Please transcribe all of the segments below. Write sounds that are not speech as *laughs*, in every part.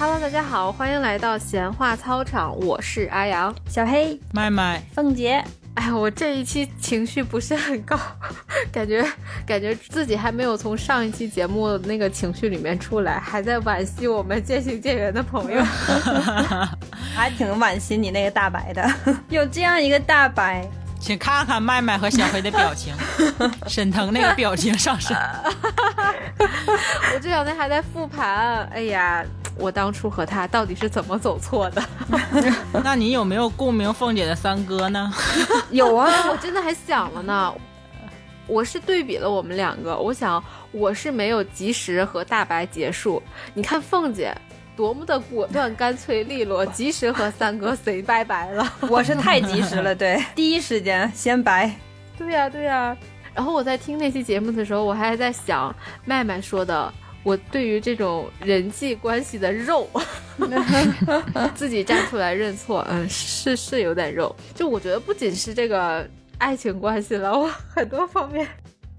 Hello，大家好，欢迎来到闲话操场，我是阿阳。小黑、麦麦，凤姐，哎，我这一期情绪不是很高，*laughs* 感觉感觉自己还没有从上一期节目那个情绪里面出来，还在惋惜我们渐行渐远的朋友。*laughs* *laughs* 还挺惋惜你那个大白的，有这样一个大白，请看看麦麦和小黑的表情，*laughs* 沈腾那个表情上身。我这两天还在复盘，哎呀，我当初和他到底是怎么走错的？*laughs* 那你有没有共鸣凤姐的三哥呢？*laughs* 有啊，我真的还想了呢。我是对比了我们两个，我想我是没有及时和大白结束。你看凤姐多么的果断、干脆利落，及时和三哥 say 拜拜了。*laughs* 我是太及时了，对，*laughs* 第一时间先拜。对呀、对呀、然后我在听那期节目的时候，我还在想麦麦说的，我对于这种人际关系的肉，*laughs* 自己站出来认错，嗯，是是有点肉。就我觉得不仅是这个爱情关系了，我很多方面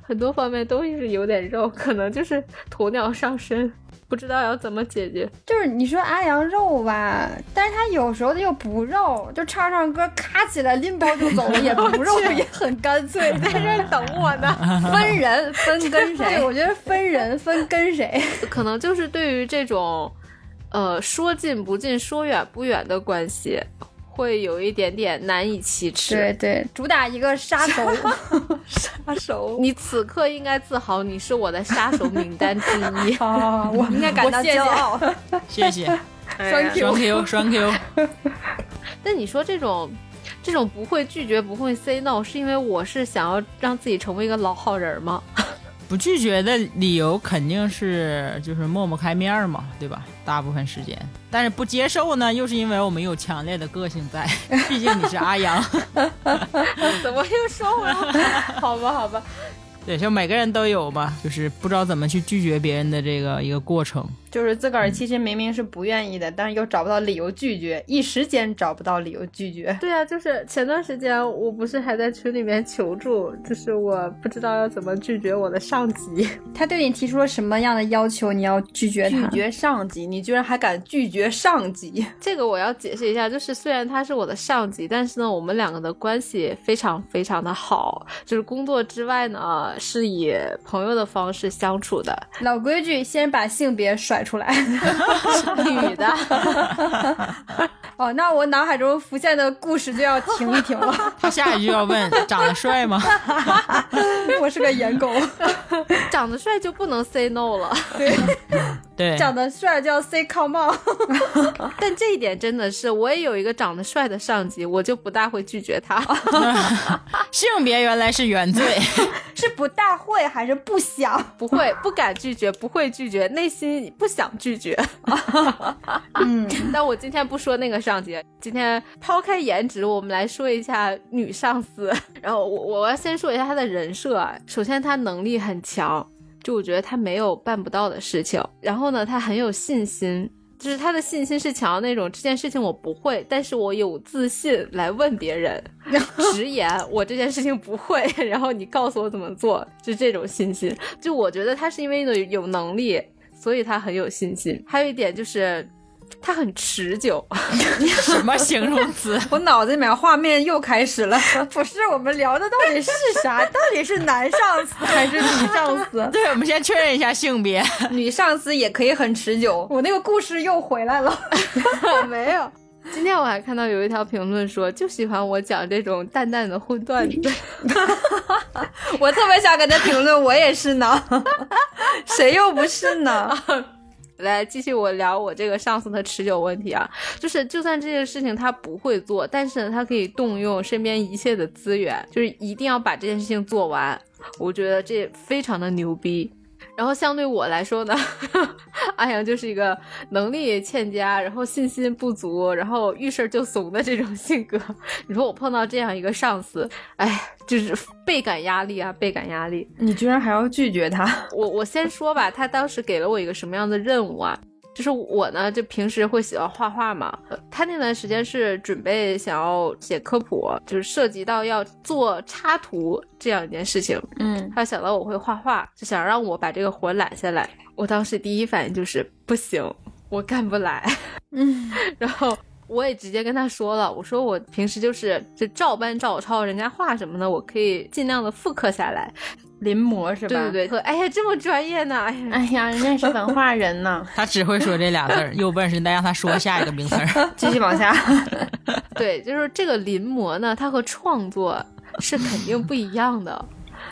很多方面都是有点肉，可能就是鸵鸟上身，不知道要怎么解决。就是你说阿阳肉吧，但是他有时候又不肉，就唱唱歌，咔起来拎包就走了，*laughs* 也不肉，也很干脆，*laughs* 在这等我呢。*laughs* 分人分跟对，谁？我觉得分人分跟谁，可能就是对于这种，呃，说近不近，说远不远的关系，会有一点点难以启齿。对对，主打一个杀手，*laughs* 杀手。你此刻应该自豪，你是我的杀手名单之一。*laughs* 啊，我应该感到我谢谢骄傲。*laughs* 谢谢，哎呀双 Q 双 Q。但你说这种，这种不会拒绝、不会 say no，是因为我是想要让自己成为一个老好人吗？不拒绝的理由肯定是就是抹不开面儿嘛，对吧？大部分时间，但是不接受呢，又是因为我们有强烈的个性在，*laughs* 毕竟你是阿阳。*laughs* 怎么又说回来？好吧，好吧。对，就每个人都有吧，就是不知道怎么去拒绝别人的这个一个过程。就是自个儿其实明明是不愿意的，但是又找不到理由拒绝，一时间找不到理由拒绝。对啊，就是前段时间我不是还在群里面求助，就是我不知道要怎么拒绝我的上级。他对你提出了什么样的要求，你要拒绝他？拒绝上级，你居然还敢拒绝上级？*laughs* 这个我要解释一下，就是虽然他是我的上级，但是呢，我们两个的关系非常非常的好，就是工作之外呢是以朋友的方式相处的。老规矩，先把性别甩出来。*laughs* 女的，*laughs* 哦，那我脑海中浮现的故事就要停一停了。*laughs* 他下一句要问长得帅吗？我是个颜狗，长得帅就不能 say no 了。对，长得帅就要 say come on。*laughs* 但这一点真的是，我也有一个长得帅的上级，我就不大会拒绝他。*laughs* 性别原来是原罪。*laughs* 是不大会还是不想？不会，不敢拒绝，不会拒绝，内心不想拒绝。嗯，但我今天不说那个上级，今天抛开颜值，我们来说一下女上司。然后我我要先说一下她的人设啊，首先她能力很强，就我觉得他没有办不到的事情。然后呢，他很有信心。就是他的信心是强到那种这件事情我不会，但是我有自信来问别人，直言我这件事情不会，然后你告诉我怎么做，就这种信心。就我觉得他是因为有有能力，所以他很有信心。还有一点就是，她很持久。什么形容词？*laughs* 我脑子里面画面又开始了。*laughs* 不是，我们聊的到底是啥？*laughs* 到底是男上司还是女上司？对，我们先确认一下性别。女上司也可以很持久。我那个故事又回来了。没有。今天我还看到有一条评论说，就喜欢我讲这种淡淡的荤段子。我特别想给他评论，我也是呢，谁又不是呢？来继续我聊我这个上司的持久问题啊，就是就算这件事情他不会做，但是呢，他可以动用身边一切的资源，就是一定要把这件事情做完。我觉得这非常的牛逼。然后相对我来说呢，*laughs* 阿阳就是一个能力欠佳，然后信心不足，然后遇事儿就怂的这种性格。你说我碰到这样一个上司，哎，就是倍感压力啊，倍感压力。你居然还要拒绝他？我我先说吧，他当时给了我一个什么样的任务啊？就是我呢，就平时会喜欢画画嘛。呃他那段时间是准备想要写科普，就是涉及到要做插图这样一件事情。嗯，他想到我会画画，就想让我把这个活揽下来。我当时第一反应就是不行，我干不来。嗯，*laughs* 然后我也直接跟他说了，我说我平时就是就照搬照抄人家画什么的，我可以尽量的复刻下来。临摹是吧？对对对，和哎呀这么专业呢，哎呀，哎呀，人家是文化人呢。*laughs* 他只会说这俩字儿，有本事你再让他说下一个名词儿。*laughs* 继续往下，*laughs* 对，就是这个临摹呢，它和创作是肯定不一样的。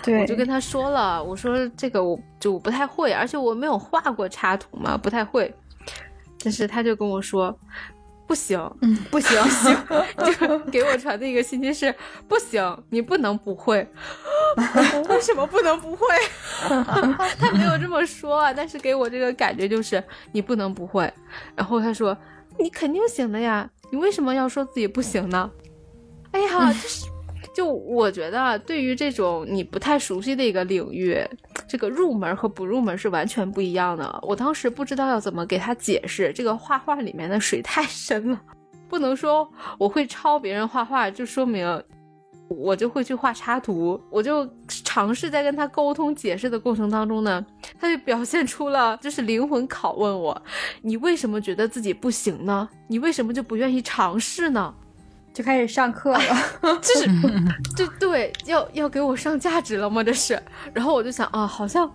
对，我就跟他说了，我说这个我就我不太会，而且我没有画过插图嘛，不太会。但是他就跟我说，不行，嗯，不行，*laughs* 行，就给我传的一个信息是，不行，你不能不会。*laughs* 为什么不能不会？*laughs* 他没有这么说啊，但是给我这个感觉就是你不能不会。然后他说，你肯定行的呀，你为什么要说自己不行呢？哎呀，就是。就我觉得，对于这种你不太熟悉的一个领域，这个入门和不入门是完全不一样的。我当时不知道要怎么给他解释，这个画画里面的水太深了，不能说我会抄别人画画，就说明我就会去画插图。我就尝试在跟他沟通解释的过程当中呢，他就表现出了就是灵魂拷问我：你为什么觉得自己不行呢？你为什么就不愿意尝试呢？就开始上课了，*laughs* 就是，*laughs* 对对，要要给我上价值了吗？这是，然后我就想啊，好像，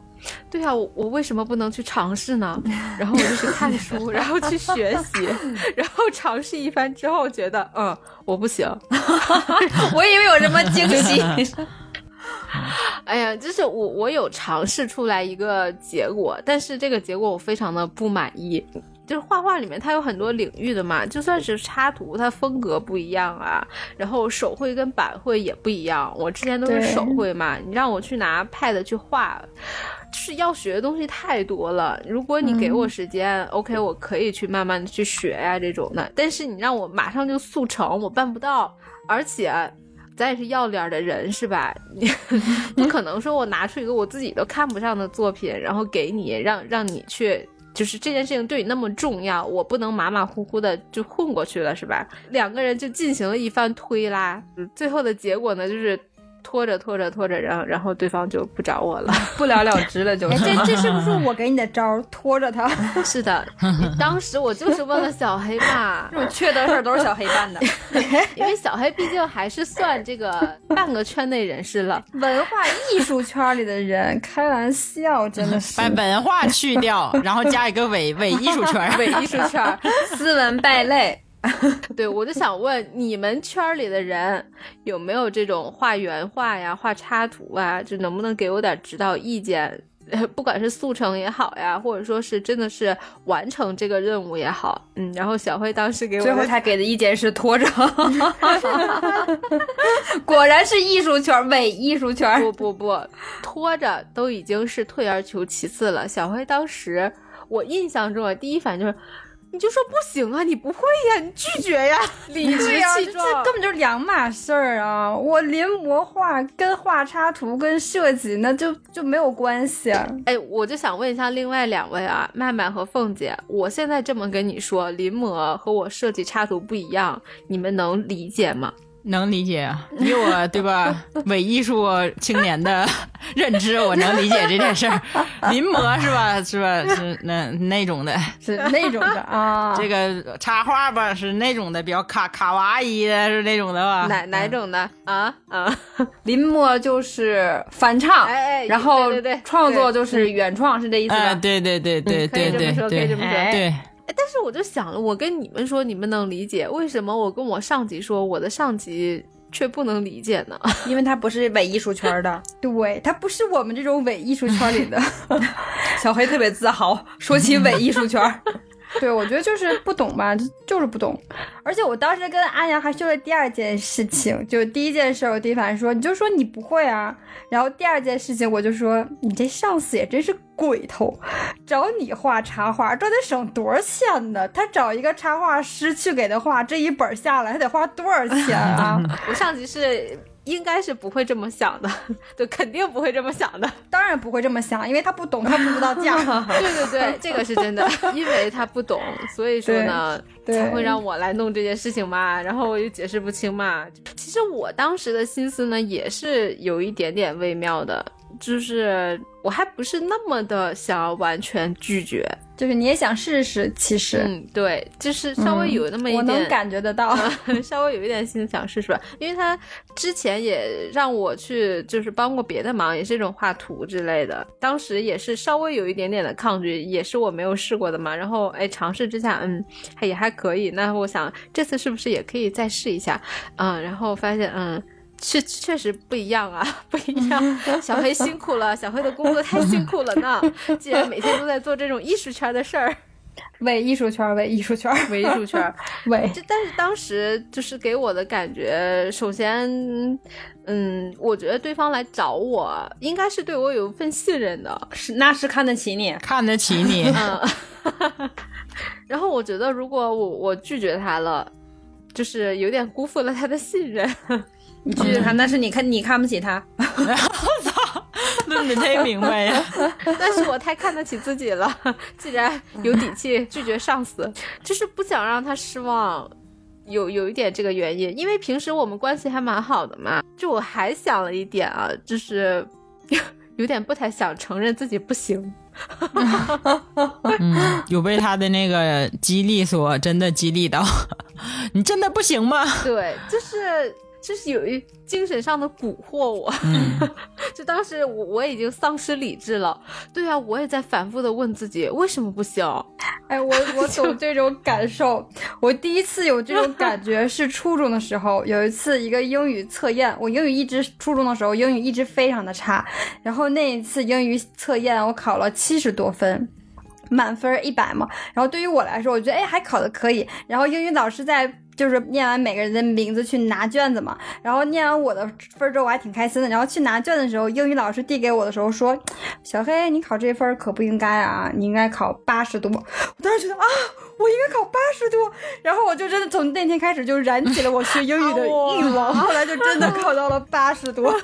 对啊，我我为什么不能去尝试呢？然后我就去看书，然后去学习，然后尝试一番之后，觉得嗯，我不行，*laughs* 我以为有什么惊喜。哎呀，就是我我有尝试出来一个结果，但是这个结果我非常的不满意。就是画画里面它有很多领域的嘛，就算是插图，它风格不一样啊，然后手绘跟板绘也不一样。我之前都是手绘嘛，你让我去拿 pad 去画，就是要学的东西太多了。如果你给我时间、o k 我可以去慢慢的去学呀这种的。但是你让我马上就速成，我办不到。而且咱也是要脸的人是吧？*laughs* 你不可能说我拿出一个我自己都看不上的作品，然后给你，让让你去。就是这件事情对你那么重要，我不能马马虎虎的就混过去了，是吧？两个人就进行了一番推拉，最后的结果呢，就是拖着拖着拖着，然后然后对方就不找我了，*laughs* 不了了之了，就是。这这是不是我给你的招儿？拖着他？*laughs* 是的，当时我就是问了小黑嘛，*laughs* 这种缺德事儿都是小黑办的，因为小黑毕竟还是算这个半个圈内人士了，文化艺术圈里的人，开玩笑，真的是把文化去掉，然后加一个伪伪艺术圈，伪艺术圈，斯文败类。*laughs* 对，我就想问你们圈里的人有没有这种画原画呀、画插图啊，就能不能给我点指导意见？*laughs* 不管是速成也好呀，或者说是真的是完成这个任务也好，嗯。然后小辉当时给我最后他给的意见是拖着，*laughs* 果然是艺术圈伪艺术圈。不不不，拖着都已经是退而求其次了。小辉当时我印象中啊，第一反应就是。你就说不行啊，你不会呀，你拒绝呀，理直气壮，这根本就是两码事儿啊！我临摹画跟画插图跟设计那就就没有关系。哎，我就想问一下另外两位啊，麦麦和凤姐，我现在这么跟你说，临摹和我设计插图不一样，你们能理解吗？能理解，以我对吧 *laughs* 伪艺术青年的认知，我能理解这件事儿。*laughs* 临摹是吧？是吧？是那那种的，是那种的啊。*laughs* 这个插画吧，是那种的，比较卡卡哇伊的，是那种的吧？哪哪种的啊啊？临摹就是翻唱，哎，然后创作就是原创，是这意思吧？对对对对对对对，可以这么说，对。但是我就想了，我跟你们说，你们能理解为什么我跟我上级说，我的上级却不能理解呢？*laughs* 因为他不是伪艺术圈的，对他不是我们这种伪艺术圈里的。*laughs* 小黑特别自豪，说起伪艺术圈。对，我觉得就是不懂吧，就是不懂。而且我当时跟阿阳还说了第二件事情，就第一件事，我第一反应说，你就说你不会啊。然后第二件事情，我就说你这上司也真是鬼头，找你画插画，这得省多少钱呢？他找一个插画师去给他画，这一本下来，他得花多少钱啊？*laughs* 我上级是。应该是不会这么想的，*laughs* 对，肯定不会这么想的。*laughs* 当然不会这么想，因为他不懂，他不知道价。对 *laughs* 对对，这个是真的，因为他不懂，所以说呢，才会让我来弄这件事情嘛。然后我又解释不清嘛。其实我当时的心思呢，也是有一点点微妙的。就是我还不是那么的想要完全拒绝。就是你也想试试，其实、嗯，对，就是稍微有那么一点，我能感觉得到。*laughs* 稍微有一点心想试试吧，因为他之前也让我去，就是帮过别的忙，也是这种画图之类的。当时也是稍微有一点点的抗拒，也是我没有试过的嘛。然后哎，尝试之下，嗯，也还可以。那我想这次是不是也可以再试一下？嗯，然后发现，嗯。确确实不一样啊，不一样。*laughs* 小黑辛苦了，小黑的工作太辛苦了呢。既然每天都在做这种艺术圈的事儿，*laughs* 为艺术圈，为艺术圈，为艺术圈，为。这但是当时就是给我的感觉，首先，嗯，我觉得对方来找我，应该是对我有一份信任的，是那是看得起你，看得起你。嗯。*laughs* 然后我觉得，如果我我拒绝他了，就是有点辜负了他的信任。你拒绝他，那是你看你看不起他。我操，那你忒明白呀！*laughs* 但是我太看得起自己了，*laughs* 既然有底气拒绝上司，就是不想让他失望，有有一点这个原因。因为平时我们关系还蛮好的嘛。就我还想了一点啊，就是 *laughs* 有点不太想承认自己不行。嗯，有被他的那个激励所真的激励到，你真的不行吗？对，就是。就是有一精神上的蛊惑我，*laughs* 就当时我我已经丧失理智了。对啊，我也在反复的问自己为什么不行。哎，我 *laughs* 我懂这种感受。我第一次有这种感觉是初中的时候，*laughs* 有一次一个英语测验，我英语一直初中的时候英语一直非常的差，然后那一次英语测验我考了七十多分。满分一百嘛，然后对于我来说，我觉得哎还考的可以。然后英语老师在就是念完每个人的名字去拿卷子嘛，然后念完我的分之后我还挺开心的。然后去拿卷子的时候，英语老师递给我的时候说：“小黑，你考这分可不应该啊，你应该考八十多。”我当时觉得啊，我应该考八十多。然后我就真的从那天开始就燃起了我学英语的 *laughs* 欲望，后来就真的考到了八十多。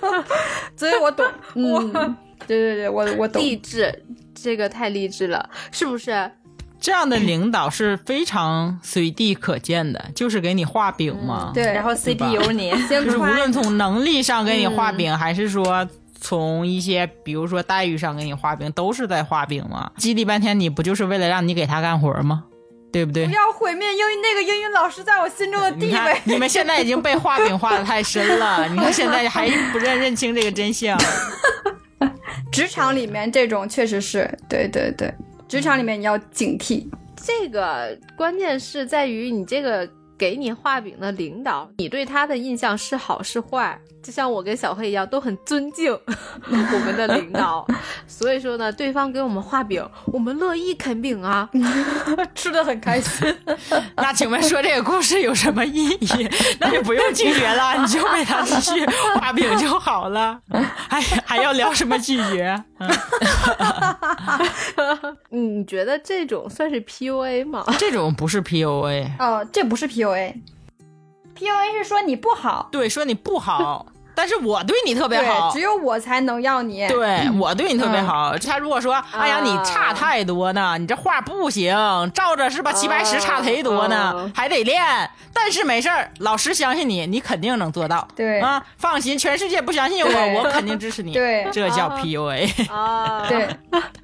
所以我懂，*laughs* 嗯，对对对，我我懂。励志。这个太励志了，是不是？这样的领导是非常随地可见的，就是给你画饼嘛。对，然后 CPU 你，*laughs* 就是无论从能力上给你画饼，还是说从一些比如说待遇上给你画饼，都是在画饼嘛。激励半天，你不就是为了让你给他干活吗？对不对？不要毁灭英语那个英语老师在我心中的地位。你们现在已经被画饼画的太深了，*laughs* 你看现在还不认认清这个真相。职场里面这种确实是对对对，职场里面你要警惕。这个关键是在于你这个给你画饼的领导，你对他的印象是好是坏。就像我跟小黑一样，都很尊敬 *laughs* 我们的领导，所以说呢，对方给我们画饼，我们乐意啃饼啊，*laughs* 吃的很开心。*laughs* 那请问说这个故事有什么意义？那就不用拒绝了，你就为他继续画饼就好了。还还要聊什么拒绝？你觉得这种算是 PUA 吗？这种不是 PUA 哦，这不是 PUA，PUA 是说你不好，对，说你不好。*laughs* 但是我对你特别好，只有我才能要你。对我对你特别好。他如果说，哎呀，你差太多呢，你这画不行，照着是吧？齐白石差忒多呢，还得练。但是没事儿，老师相信你，你肯定能做到。对啊，放心，全世界不相信我，我肯定支持你。对，这叫 PUA。啊，对，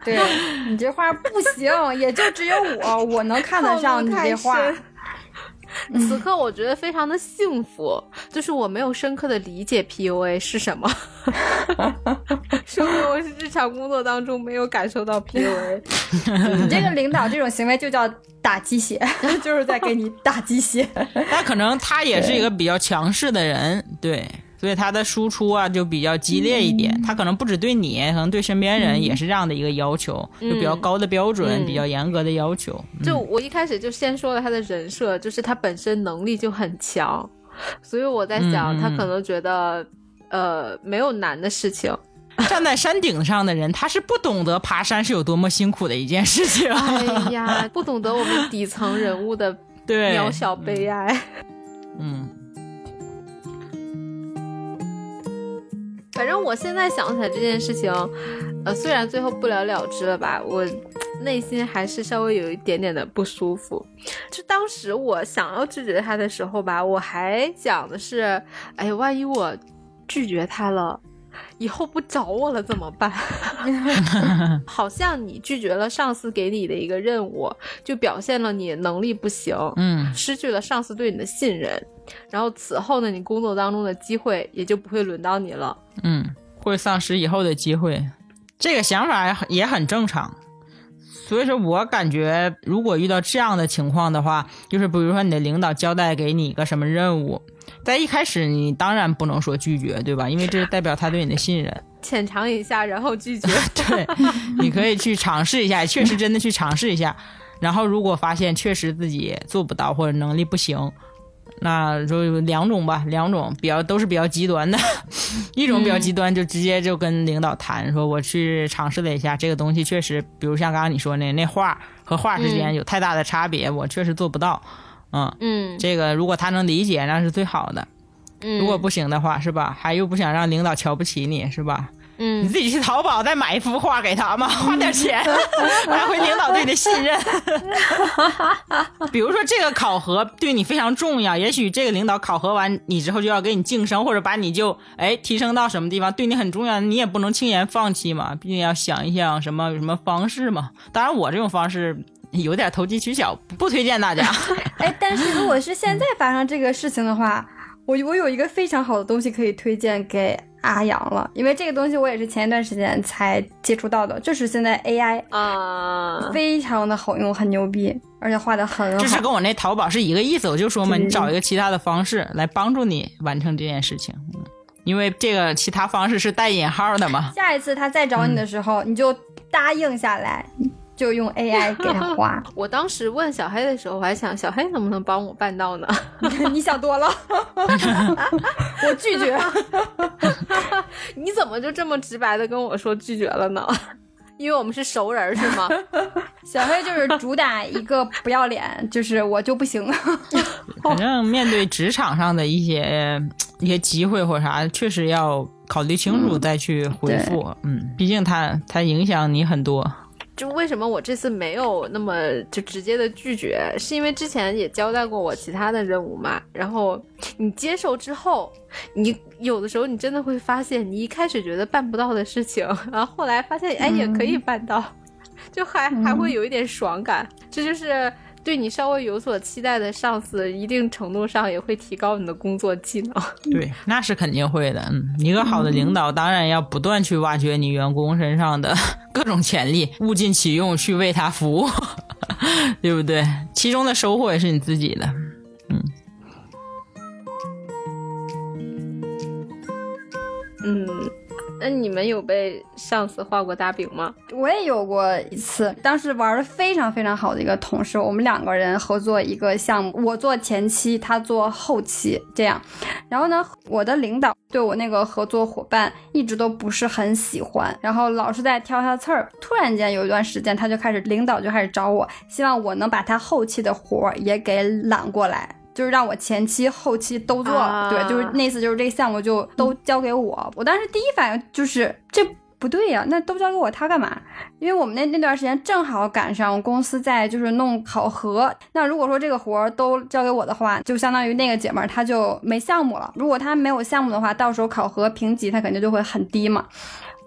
对你这画不行，也就只有我，我能看得上你这画。*laughs* 此刻我觉得非常的幸福，就是我没有深刻的理解 PUA 是什么，*laughs* 说明我是日常工作当中没有感受到 PUA。*laughs* 你这个领导这种行为就叫打鸡血，就是在给你打鸡血。他可能他也是一个比较强势的人，对。所以他的输出啊就比较激烈一点，他可能不止对你，可能对身边人也是这样的一个要求，就比较高的标准，比较严格的要求。就我一开始就先说了他的人设，就是他本身能力就很强，所以我在想他可能觉得呃没有难的事情。*laughs* 站在山顶上的人，他是不懂得爬山是有多么辛苦的一件事情。哎呀，*laughs* 不懂得我们底层人物的渺小悲哀。*laughs* 嗯。反正我现在想起来这件事情，呃，虽然最后不了了之了吧，我内心还是稍微有一点点的不舒服。就当时我想要拒绝他的时候吧，我还想的是，哎呀，万一我拒绝他了，以后不找我了怎么办？*laughs* 好像你拒绝了上司给你的一个任务，就表现了你能力不行，嗯，失去了上司对你的信任，然后此后呢，你工作当中的机会也就不会轮到你了。嗯，会丧失以后的机会，这个想法也很正常。所以说我感觉，如果遇到这样的情况的话，就是比如说你的领导交代给你一个什么任务，在一开始你当然不能说拒绝，对吧？因为这代表他对你的信任。浅尝一下，然后拒绝。*laughs* 对，你可以去尝试一下，确实真的去尝试一下。然后如果发现确实自己做不到或者能力不行，那就两种吧，两种比较都是比较极端的。*laughs* 一种比较极端，就直接就跟领导谈，说我去尝试了一下这个东西，确实，比如像刚刚你说那那画和画之间有太大的差别，我确实做不到。嗯嗯这个如果他能理解，那是最好的。嗯，如果不行的话，是吧？还又不想让领导瞧不起你，是吧？你嗯自己去淘宝再买一幅画给他嘛，*laughs* 花点钱，*laughs* 拿回领导对你的信任。*laughs* 比如说这个考核对你非常重要，也许这个领导考核完你之后就要给你晋升，或者把你就哎提升到什么地方，对你很重要，你也不能轻言放弃嘛，毕竟要想一想什么有什么方式嘛。当然我这种方式有点投机取巧，不推荐大家。*laughs* 哎，但是如果是现在发生这个事情的话，我我有一个非常好的东西可以推荐给阿阳了，因为这个东西我也是前一段时间才接触到的，就是现在 AI 啊，非常的好用，很牛逼，而且画的很好。这是跟我那淘宝是一个意思，我就说嘛，你找一个其他的方式来帮助你完成这件事情，嗯，因为这个其他方式是带引号的嘛。下一次他再找你的时候，你就答应下来，就用 AI *laughs* 给他画。*laughs* 我当时问小黑的时候，我还想小黑能不能帮我办到呢？*laughs* 你想多了，我拒绝。你怎么就这么直白的跟我说拒绝了呢？因为我们是熟人是吗？小黑就是主打一个不要脸，就是我就不行。反正面对职场上的一些一些机会或啥，确实要考虑清楚再去回复。嗯，毕竟它它影响你很多。就为什么我这次没有那么就直接的拒绝，是因为之前也交代过我其他的任务嘛。然后你接受之后，你有的时候你真的会发现，你一开始觉得办不到的事情，然后后来发现哎也可以办到，就还还会有一点爽感。这就是对你稍微有所期待的上司，一定程度上也会提高你的工作技能。*laughs* 对，那是肯定会的。嗯，一个好的领导当然要不断去挖掘你员工身上的 *laughs* 各种潜力，物尽其用去为他服务，*laughs* 对不对？其中的收获也是你自己的。嗯，那你们有被上司画过大饼吗？我也有过一次，当时玩的非常非常好的一个同事，我们两个人合作一个项目，我做前期，他做后期，这样。然后呢，我的领导对我那个合作伙伴一直都不是很喜欢，然后老是在挑他刺儿。突然间有一段时间，他就开始领导就开始找我，希望我能把他后期的活儿也给揽过来。就是让我前期、后期都做，啊对，就是那次就是这个项目就都交给我。我当时第一反应就是这不对呀、那都交给我，他干嘛？因为我们那那段时间正好赶上公司在就是弄考核，那如果说这个活儿都交给我的话，就相当于那个姐们儿她就没项目了。如果她没有项目的话，到时候考核评级她肯定就会很低嘛。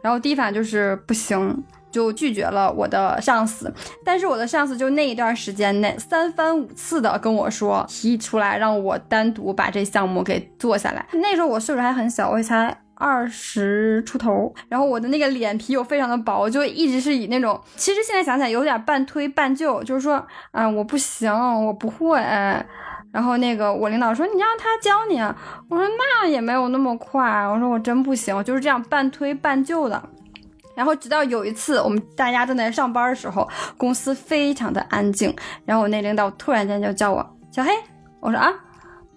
然后第一反应就是不行。就拒绝了我的上司，但是我的上司就那一段时间内三番五次的跟我说，提出来让我单独把这项目给做下来。那时候我岁数还很小，我才二十出头，然后我的那个脸皮又非常的薄，就一直是以那种，其实现在想起来有点半推半就，就是说，啊、我不行，我不会。然后那个我领导说你让他教你啊，我说那也没有那么快，我说我真不行，就是这样半推半就的。然后直到有一次，我们大家正在上班的时候，公司非常的安静，然后我那领导突然间就叫我小黑，我说啊，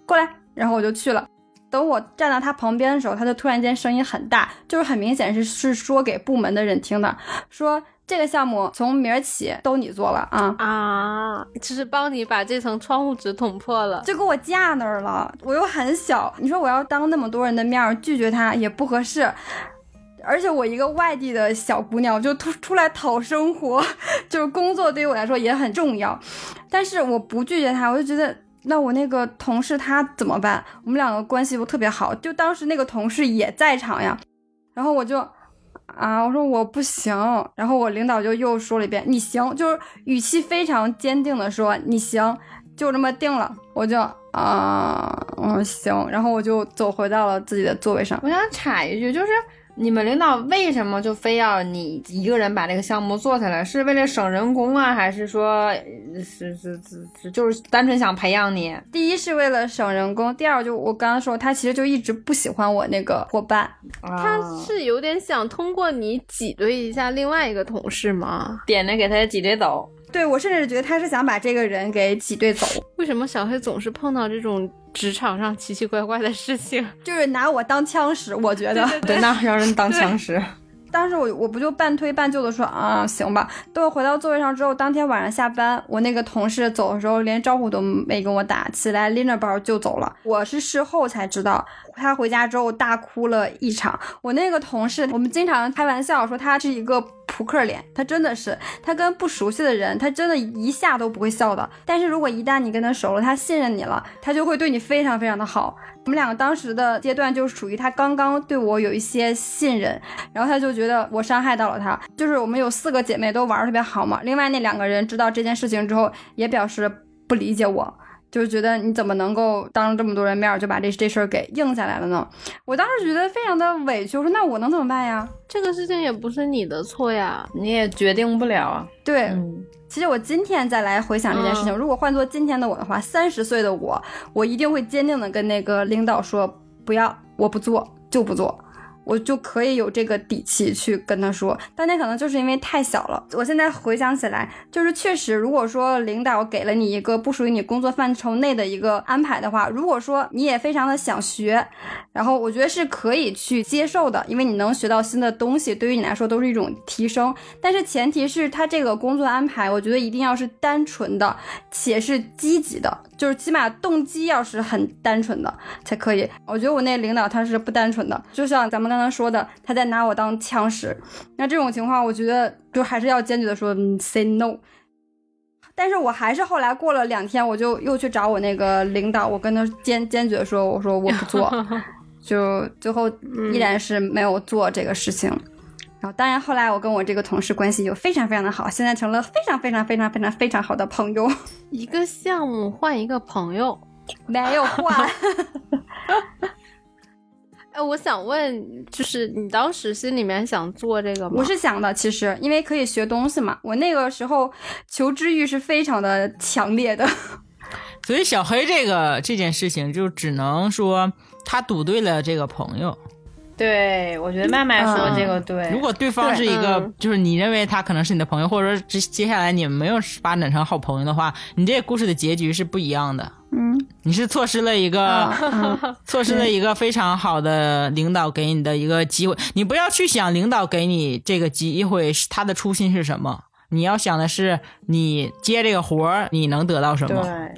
过来，然后我就去了。等我站到他旁边的时候，他就突然间声音很大，就是很明显是是说给部门的人听的，说这个项目从明儿起都你做了啊，啊，就是帮你把这层窗户纸捅破了。就给我架那儿了。我又很小，你说我要当那么多人的面儿拒绝他也不合适。而且我一个外地的小姑娘，就出出来讨生活，*laughs* 就是工作对于我来说也很重要。但是我不拒绝他，我就觉得那我那个同事他怎么办？我们两个关系又特别好，就当时那个同事也在场呀。然后我就啊，我说我不行，然后我领导就又说了一遍你行，就是语气非常坚定的说你行，就这么定了，我就啊嗯行，然后我就走回到了自己的座位上。我想插一句，就是你们领导为什么就非要你一个人把这个项目做下来？是为了省人工啊，还是说呃是是是是就是单纯想培养你？第一是为了省人工，第二就我刚刚说他其实就一直不喜欢我那个伙伴，他啊是有点想通过你挤兑一下另外一个同事吗？点着给他挤兑走。对我甚至觉得他是想把这个人给挤兑走，为什么小黑总是碰到这种职场上奇奇怪怪的事情？*laughs* 就是拿我当枪使，我觉得。对，那让人当枪使。*laughs* 当时我我不就半推半就的说啊行吧，等我回到座位上之后，当天晚上下班，我那个同事走的时候连招呼都没跟我打，起来拎着包就走了。我是事后才知道，他回家之后大哭了一场。我那个同事，我们经常开玩笑说他是一个扑克脸，他真的是，他跟不熟悉的人，他真的一下都不会笑的。但是如果一旦你跟他熟了，他信任你了，他就会对你非常非常的好。我们两个当时的阶段就是属于他刚刚对我有一些信任，然后他就觉得我伤害到了他。就是我们有四个姐妹都玩的特别好嘛，另外那两个人知道这件事情之后，也表示不理解我。就是觉得你怎么能够当着这么多人面就把这这事儿给应下来了呢？我当时觉得非常的委屈，我说那我能怎么办呀？这个事情也不是你的错呀。你也决定不了啊。对，嗯，其实我今天再来回想这件事情，如果换做今天的我的话，三十岁的我，我一定会坚定的跟那个领导说，不要，我不做就不做。我就可以有这个底气去跟他说，当年可能就是因为太小了。我现在回想起来，就是确实，如果说领导给了你一个不属于你工作范畴内的一个安排的话，如果说你也非常的想学，然后我觉得是可以去接受的，因为你能学到新的东西，对于你来说都是一种提升。但是前提是他这个工作安排，我觉得一定要是单纯的，且是积极的，就是起码动机要是很单纯的才可以。我觉得我那领导他是不单纯的，就像咱们刚刚说的，他在拿我当枪使。那这种情况，我觉得就还是要坚决的说、嗯、say no。但是我还是后来过了两天，我就又去找我那个领导，我跟他坚坚决地说，我说我不做，*laughs* 就最后依然是没有做这个事情。然后，当然后来我跟我这个同事关系就非常非常的好，现在成了非常非常非常非常非常好的朋友。一个项目换一个朋友。没有换，*laughs* 哎，我想问，就是你当时心里面想做这个吗？我是想的，其实因为可以学东西嘛，我那个时候求知欲是非常的强烈的。*laughs* 所以小黑这个这件事情，就只能说他赌对了这个朋友。对，我觉得麦麦说这个对。如果对方是一个，嗯就是你认为他可能是你的朋友，或者说接接下来你们没有发展成好朋友的话，你这个故事的结局是不一样的。嗯，你是错失了一个，*laughs* 错失了一个非常好的领导给你的一个机会。你不要去想领导给你这个机会是他的初心是什么，你要想的是你接这个活儿你能得到什么对么。，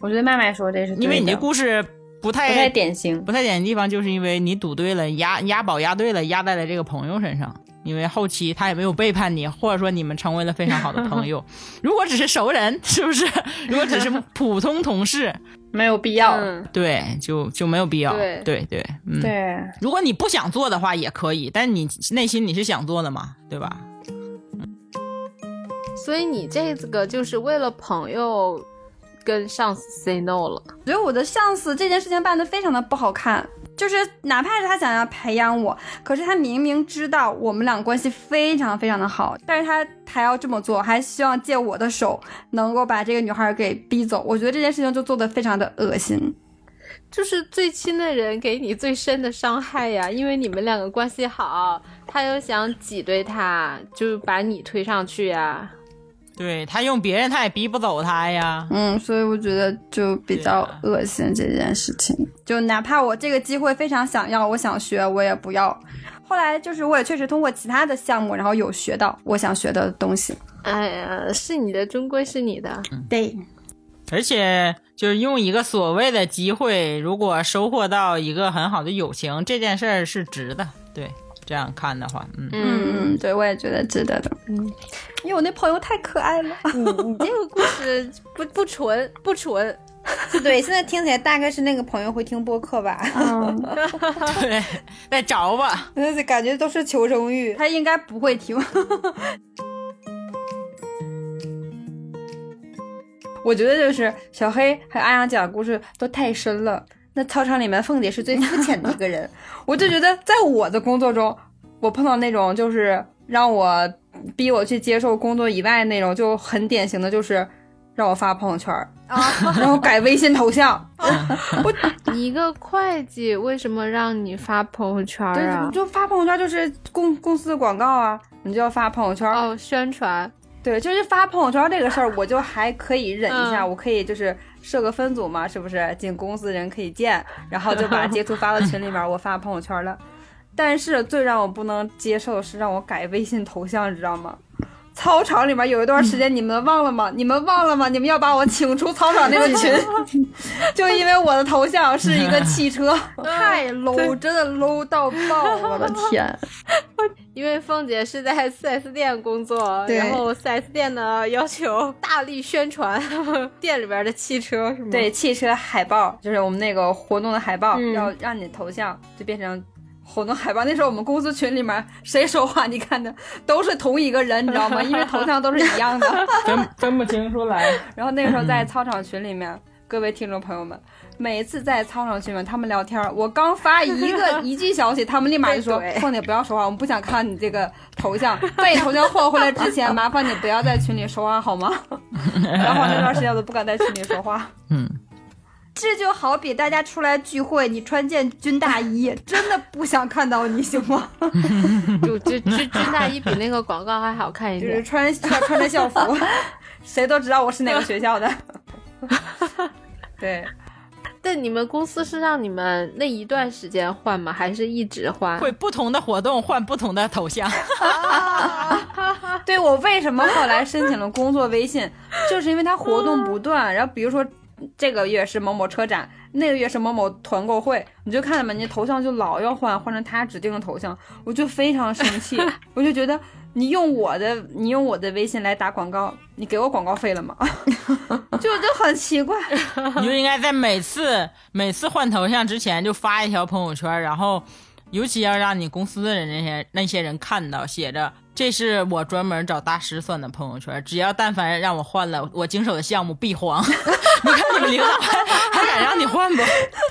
我觉得麦麦说这是对的因为你这故事不太不太典型。不太典型的地方，就是因为你赌对了，押押宝押对了，押在了这个朋友身上。因为后期他也没有背叛你，或者说你们成为了非常好的朋友。*laughs* 如果只是熟人，是不是？如果只是普通同事，*laughs* 没有必要。嗯，对，就就没有必要。对对对，嗯。对，如果你不想做的话也可以，但你内心你是想做的嘛，对吧？所以你这个就是为了朋友跟上司 say no 了。我觉得我的上司这件事情办得非常的不好看，就是哪怕是他想要培养我，可是他明明知道我们俩关系非常非常的好，但是他还要这么做，还希望借我的手能够把这个女孩给逼走。我觉得这件事情就做得非常的恶心。就是最亲的人给你最深的伤害呀，因为你们两个关系好，他又想挤兑他，就把你推上去呀。对他用别人，他也逼不走他呀。嗯，所以我觉得就比较恶心这件事情。就哪怕我这个机会非常想要，我想学，我也不要。后来就是我也确实通过其他的项目，然后有学到我想学的东西。哎呀，是你的终归是你的。对，而且就是用一个所谓的机会，如果收获到一个很好的友情，这件事儿是值的。对，这样看的话，嗯，嗯嗯，对，我也觉得值得的。嗯，因为我那朋友太可爱了。你你这个故事不不纯不纯，*laughs* 对，现在听起来大概是那个朋友会听播客吧，嗯，*laughs* 对，再找吧。感觉都是求生欲。他应该不会听。我觉得就是小黑还有阿阳讲的故事都太深了。那操场里面凤姐是最肤浅的一个人，我就觉得在我的工作中，我碰到那种就是让我逼我去接受工作以外的内容，就很典型的就是让我发朋友圈儿，*laughs* 然后改微信头像，*laughs* 你一个会计为什么让你发朋友圈对，啊你？就发朋友圈就是公公司的广告啊，你就要发朋友圈。哦，宣传。对，就是发朋友圈这个事儿，我就还可以忍一下，嗯我可以就是设个分组嘛，是不是？进公司人可以见，然后就把截图发到群里面，*laughs* 我发朋友圈了。但是最让我不能接受的是让我改微信头像，你知道吗？操场里面有一段时间，你们忘了吗？你们忘了吗？你们要把我请出操场那个 *laughs* 群，*laughs* 就因为我的头像是一个汽车。*laughs* 太 low，真的 low 到爆！我的天，因为凤姐是在 4S 店工作，然后 4S 店呢要求大力宣传店里边的汽车，是吗？对，汽车海报就是我们那个活动的海报，嗯要让你的头像就变成活动海报。那时候我们公司群里面谁说话，你看的都是同一个人，你知道吗？因为头像都是一样的。分分 *laughs* 不清楚来。然后那个时候在操场群里面，各位听众朋友们，每次在操场群里面他们聊天，我刚发一个一句消息，他们立马就说被怼：“凤姐不要说话，我们不想看你这个头像，在你头像换回来之前，麻烦你不要在群里说话好吗？”然后那段时间我都不敢在群里说话。嗯，这就好比大家出来聚会，你穿件军大衣，*laughs* 真的不想看到你，行吗？*laughs* 就就就军大衣比那个广告还好看一点就是。穿穿穿着校服，*laughs* 谁都知道我是哪个学校的。对，但你们公司是让你们那一段时间换吗？还是一直换？会不同的活动换不同的头像。对我为什么后来申请了工作微信，就是因为它活动不断。然后比如说这个月是某某车展，那个月是某某团购会，你就看见没？你头像就老要换，换成他指定的头像，我就非常生气。*laughs* 我就觉得你用我的，你用我的微信来打广告，你给我广告费了吗？*laughs* 就就很奇怪。*laughs* 你就应该在每次每次换头像之前就发一条朋友圈，然后尤其要让你公司的人那些那些人看到，写着这是我专门找大师算的朋友圈，只要但凡让我换了，我经手的项目必黄。*laughs* 你看你们领导还还让你换不？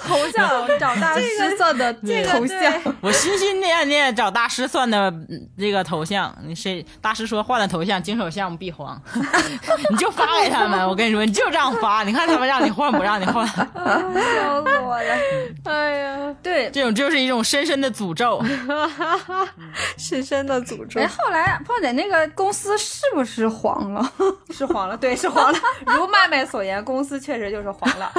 头像找大师算的头像，我心心念念找大师算的嗯这个头像，你谁大师说换了头像，经手项目必黄，*laughs* 你就发给他们。我跟你说，你就这样发，你看他们让你换不让你换，*laughs* 笑死我了！*laughs* 哎呀，对，这种就是一种深深的诅咒。深深的诅咒哎，。后来胖姐那个公司是不是黄了？是黄了，对，是黄了。如麦麦所言，公司确实就是黄了。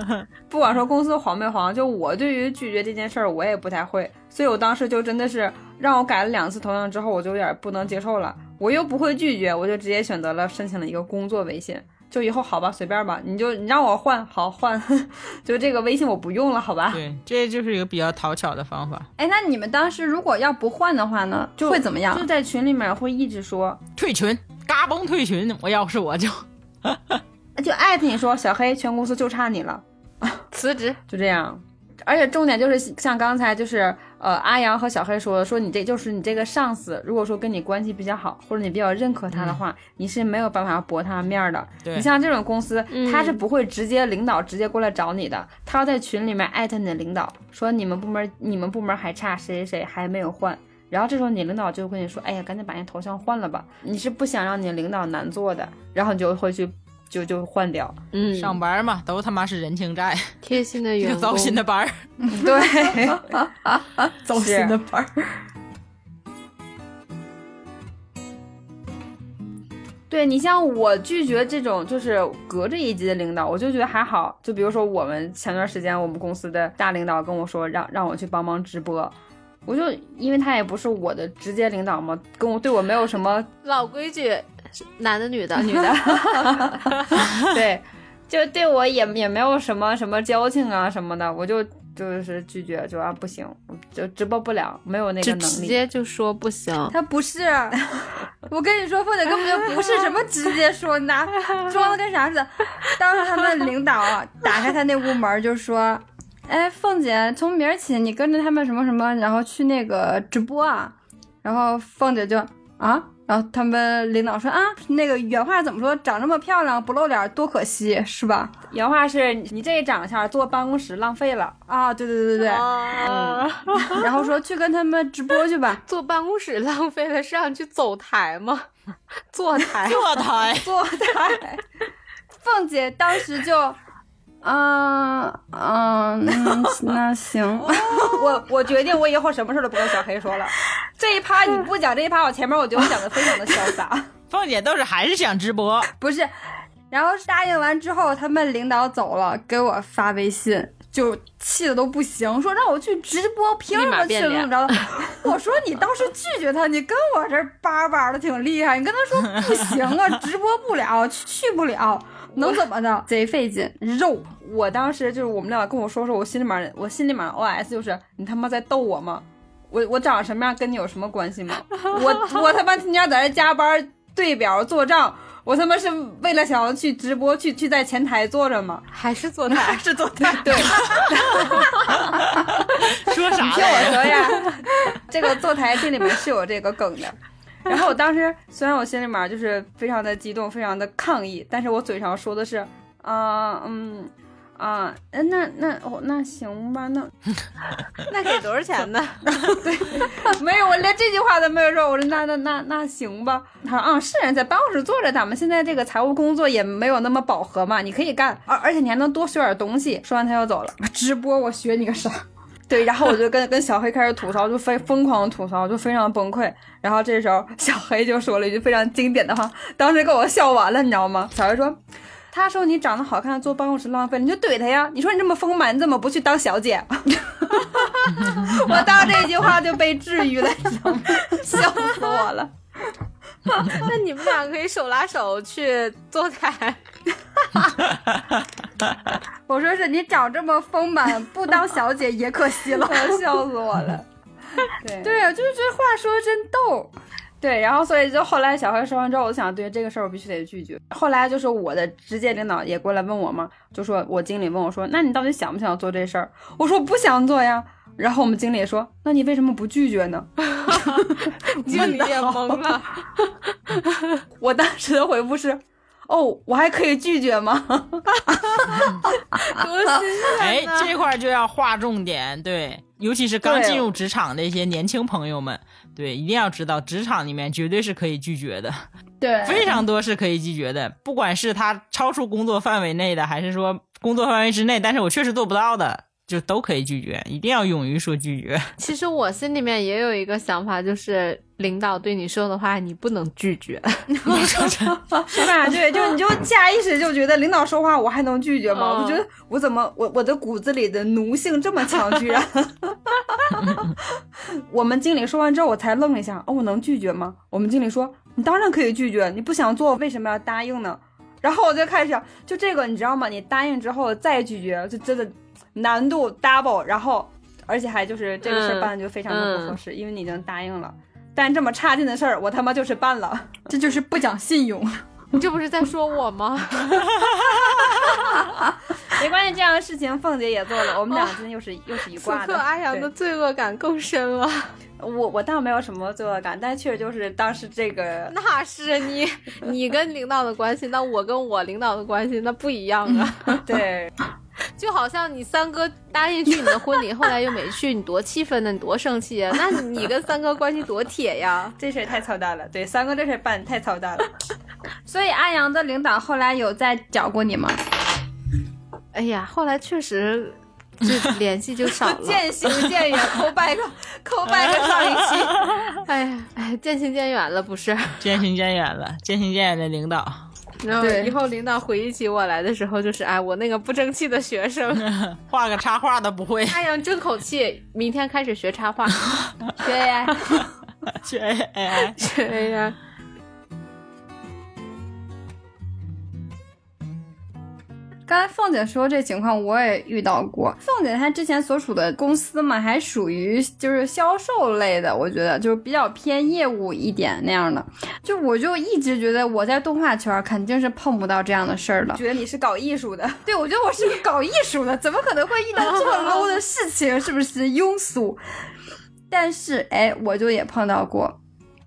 *laughs* 不管说公司黄没黄，就我对于拒绝这件事儿，我也不太会，所以我当时就真的是让我改了两次头像之后，我就有点不能接受了。我又不会拒绝，我就直接选择了申请了一个工作微信。就以后好吧，随便吧，你就你让我换，好换，*laughs* 就这个微信我不用了，好吧？对，这就是一个比较讨巧的方法。哎，那你们当时如果要不换的话呢，就会怎么样就？在群里面会一直说，退群，嘎嘣退群。我要是我就就艾特你说小黑，全公司就差你了。辞职，*laughs* 就这样。而且重点就是像刚才就是呃阿阳和小黑说的，说你这就是你这个上司，如果说跟你关系比较好，或者你比较认可他的话，你是没有办法驳他面儿的。你像这种公司，嗯他是不会直接领导直接过来找你的，他要在群里面艾特你的领导，说你们部门你们部门还差谁谁谁还没有换。然后这时候你领导就会跟你说，哎呀，赶紧把那头像换了吧，你是不想让你领导难做的，然后你就会去就就换掉。嗯，上班嘛，都他妈是人情债，贴心的这个员 *laughs* 工，*laughs* *laughs* 糟心的班儿。对，糟心的班儿。对你像我拒绝这种就是隔着一级的领导，我就觉得还好。就比如说我们前段时间我们公司的大领导跟我说让让我去帮忙直播，我就因为他也不是我的直接领导嘛，跟我对我没有什么老规矩，男的女的，女的，对，就对我也也没有什么什么交情啊什么的，我就就是拒绝，就啊不行，就直播不了，没有那个能力。直接就说不行。他不是，我跟你说，凤姐根本就不是什么直接说，拿装的跟啥似的。当时他们领导，打开他那屋门就说：“哎，凤姐，从明儿起你跟着他们什么什么，然后去那个直播啊。”然后凤姐就啊，然后他们领导说：“啊，那个原话怎么说？长这么漂亮不露脸多可惜，是吧原话是你这长相坐办公室浪费了。？”啊，对对对对对。啊，*laughs* 然后说去跟他们直播去吧。坐办公室浪费了，是让去走台吗？*laughs* 坐台，坐台，*laughs* 坐台。凤姐当时就，嗯嗯，嗯那行，*laughs* 我我决定，我以后什么事都不跟小黑说了。这一趴你不讲这一趴，我前面我觉得我讲的非常的潇洒。*laughs* 凤姐倒是还是想直播，不是。然后答应完之后，他们领导走了，给我发微信，就气的都不行，说让我去直播，凭什么去？怎么着的？*laughs* 我说你倒是拒绝他，你跟我这叭叭的挺厉害，你跟他说不行啊，直播不了，去去不了，能怎么的？贼费劲，肉。我当时就是我们俩跟我说说，我心里面我心里面 OS 就是你他妈在逗我吗？我我长什么样跟你有什么关系吗？我 *laughs* 我他妈天天在这加班对表做账，我他妈是为了想要去直播去去在前台坐着吗？*laughs* 还是坐台？是坐台 *laughs* 对。说啥听我说呀，这个坐台这里面是有这个梗的。*laughs* 然后我当时虽然我心里面就是非常的激动，非常的抗议，但是我嘴上说的是，啊、嗯啊，呃那那哦那行吧，那那给多少钱呢？*laughs* 对没有，我连这句话都没有说。我说那那那那行吧。他说啊，是人在办公室坐着，咱们现在这个财务工作也没有那么饱和嘛，你可以干，而而且你还能多学点东西。说完他又走了。*laughs* 直播我学你个啥？对，然后我就跟跟小黑开始吐槽，就非疯狂吐槽，就非常崩溃。然后这时候小黑就说了一句非常经典的话，当时给我笑完了，你知道吗？小黑说。他说你长得好看，坐办公室浪费，你就怼他呀！你说你这么丰满，你怎么不去当小姐？*laughs* 我当这句话就被治愈了，笑死我了。*laughs* 那你们俩可以手拉手去坐台。*laughs* 我说是你长这么丰满，不当小姐也可惜了，*laughs* 笑死我了。*laughs* 对对啊，就是这话说的真逗。对，然后所以就后来小黑说完之后，我就想，对这个事儿我必须得拒绝。后来就是我的直接领导也过来问我嘛，就说我经理问我说，那你到底想不想做这事儿？我说我不想做呀。然后我们经理也说，那你为什么不拒绝呢？经理也懵了。我当时的回复是，哦，我还可以拒绝吗？*laughs* 多新哎鲜，哎！这块儿就要划重点，对，尤其是刚进入职场的一些年轻朋友们，对，一定要知道，职场里面绝对是可以拒绝的，对，非常多是可以拒绝的，不管是他超出工作范围内的，还是说工作范围之内，但是我确实做不到的，就都可以拒绝，一定要勇于说拒绝。*laughs* *laughs* 其实我心里面也有一个想法，就是领导对你说的话，你不能拒绝。*laughs* 是吧？对，就你就下意识就觉得领导说话我还能拒绝吗？嗯我觉得我怎么我我的骨子里的奴性这么强，居然。我们经理说完之后，我才愣了一下，哦，我能拒绝吗？我们经理说，你当然可以拒绝，你不想做为什么要答应呢？然后我就开始想，就这个你知道吗？你答应之后再拒绝，就真的难度 double，然后而且还就是这个事儿嗯办的就非常的不合适，因为你已经答应了。但这么差劲的事儿，我他妈就是办了。*laughs* 这就是不讲信用。你这不是在说我吗？*laughs* 没关系，这样的事情凤姐也做了，我们俩今天又是、又是一此挂的。刻阿阳的罪恶感更深了。我我倒没有什么罪恶感，但确实就是当时这个，那是你，*laughs* 你跟领导的关系，那我跟我领导的关系那不一样啊。对就好像你三哥答应去你的婚礼，后来又没去，你多气愤呢，你多生气啊！那你跟三哥关系多铁呀！*laughs* 这事儿太操蛋了。对三哥这事儿办的太操蛋了。*laughs* 所以阿阳的领导后来有再找过你吗？哎呀，后来确实就 *laughs* 联系就少了。渐行渐远，call back call back 上一期。哎呀，哎，渐行渐远了，不是？渐行渐远了，渐行渐远的领导，然后对以后领导回忆起我来的时候，就是哎，我那个不争气的学生，*laughs* 画个插画都不会。太阳争口气，明天开始学插画，*laughs* 学 AI，，学 AI，学呀。刚才凤姐说这情况我也遇到过。凤姐她之前所属的公司嘛，还属于就是销售类的，我觉得就是比较偏业务一点那样的。就我就一直觉得我在动画圈肯定是碰不到这样的事儿的。觉得你是搞艺术的，对，我觉得我是个搞艺术的，怎么可能会遇到这么 *laughs* low 的事情？是不是庸俗？但是哎，我就也碰到过。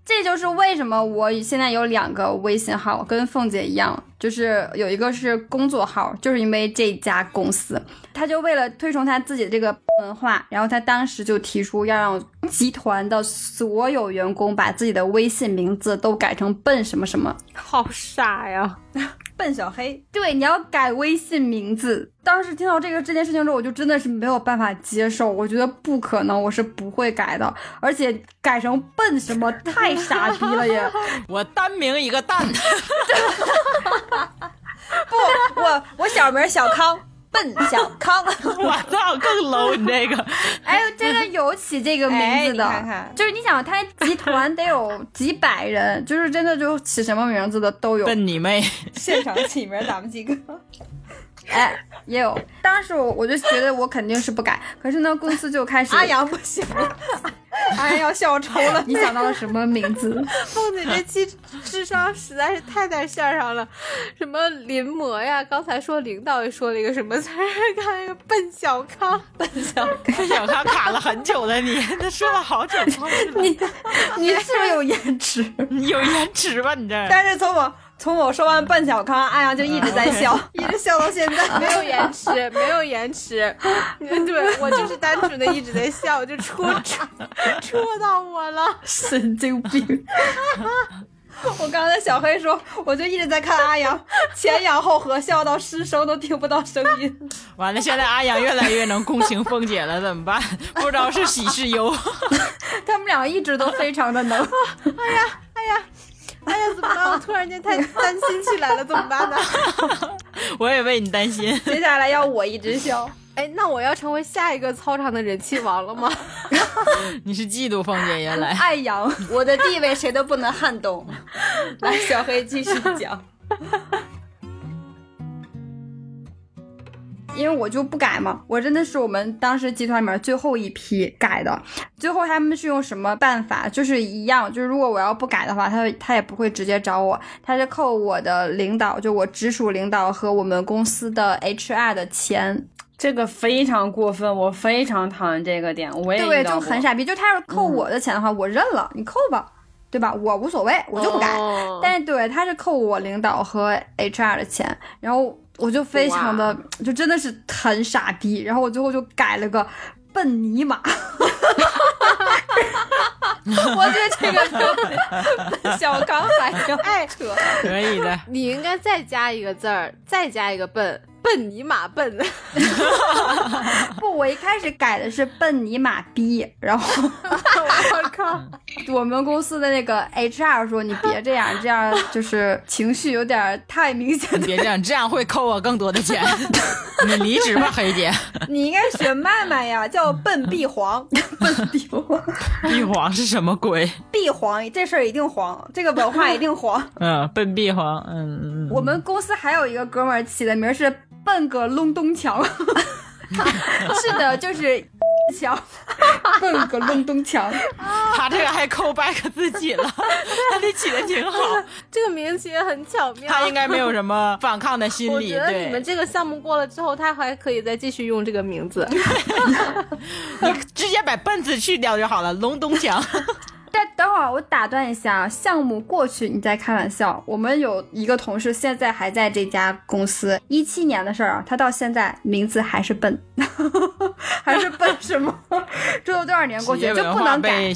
这就是为什么我现在有两个微信号，跟凤姐一样，就是有一个是工作号，就是因为这家公司，他就为了推崇他自己的这个文化，然后他当时就提出要让集团的所有员工把自己的微信名字都改成笨什么什么。好傻呀！笨小黑，对，你要改微信名字。当时听到这个这件事情之后，我就真的是没有办法接受，我觉得不可能，我是不会改的，而且改成笨什么太傻逼了也。*laughs* 我单名一个蛋，*laughs* 不，我我小名小康，笨小康。*laughs* 我操，更 low 你这个。*laughs* 哎，真的有起这个名字的，哎看看就是你想，他集团得有几百人，就是真的就起什么名字的都有。笨你妹！*laughs* 现场起名咱们几个，哎，也有。当时我我就觉得我肯定是不改，可是呢，公司就开始阿阳不行了，*laughs* 阿阳要笑抽了。你想到了什么名字？*laughs* 凤姐这期智商实在是太在线上了，什么临摹呀？刚才说领导也说了一个什么词儿？看那个笨小康，*laughs* 笨小笨小康卡了很久了，你他说了好久好久了，你你是不是有延迟？你有延迟吧？你这但是从我从我说完半小康，阿阳就一直在笑，*laughs* 一直笑到现在。*laughs* 没有延迟，没有延迟。*laughs* 对我就是单纯的一直在笑，就戳戳戳到我了。神经病！我刚才小黑说，我就一直在看阿阳前仰后合，笑到失声都听不到声音。完了，现在阿阳越来越能共情凤姐了，怎么办？不知道是喜是忧。他们俩一直都非常的能。哎呀，哎呀，*laughs* 哎呀，怎么办？我突然间太担心起来了，怎么办呢？*laughs* 我也为你担心。*laughs* 接下来要我一直笑，哎，那我要成为下一个操场的人气王了吗？你是嫉妒凤姐原来？爱阳，我的地位谁都不能撼动。来，小黑继续讲。因为我就不改嘛，我真的是我们当时集团里面最后一批改的。最后他们是用什么办法？就是一样，就是如果我要不改的话，他他也不会直接找我，他是扣我的领导，就我直属领导和我们公司的 HR 的钱。这个非常过分，我非常讨厌这个点，我也对，就很傻逼。就他要是扣我的钱的话，我认了，你扣吧，对吧？我无所谓，我就不改。哦但是对，他是扣我领导和 HR 的钱，然后我就非常的，就真的是很傻逼。然后我最后就改了个笨尼玛。*laughs* 我觉得这个小刚还要哎，可以的。你应该再加一个字儿，再加一个笨，笨尼玛笨。*laughs* 不，我一开始改的是笨尼玛逼，然后我靠！我们公司的那个 HR 说你别这样，这样就是情绪有点太明显你别这样，这样会扣我更多的钱。*laughs* 你离职吧，黑姐。你应该学麦麦呀，叫笨碧黄，笨逼。碧黄是什么鬼？碧黄这事儿一定黄，这个文化一定黄。嗯，笨碧黄。嗯嗯我们公司还有一个哥们儿起的名儿是笨个隆咚墙，*laughs* 是的，就是强，笨个隆咚墙。他这个还扣 back 自己了，*laughs* 他这起的挺好。这个名字也很巧妙。他应该没有什么反抗的心理。我觉得你们，这个项目过了之后，他还可以再继续用这个名字。*laughs* 你直接把笨字去掉就好了。隆咚锵，但等会儿我打断一下啊，项目过去你在开玩笑。我们有一个同事现在还在这家公司，一七年的事儿啊，他到现在名字还是笨，*laughs* 还是笨什么？*laughs* 这都多少年过去就不能改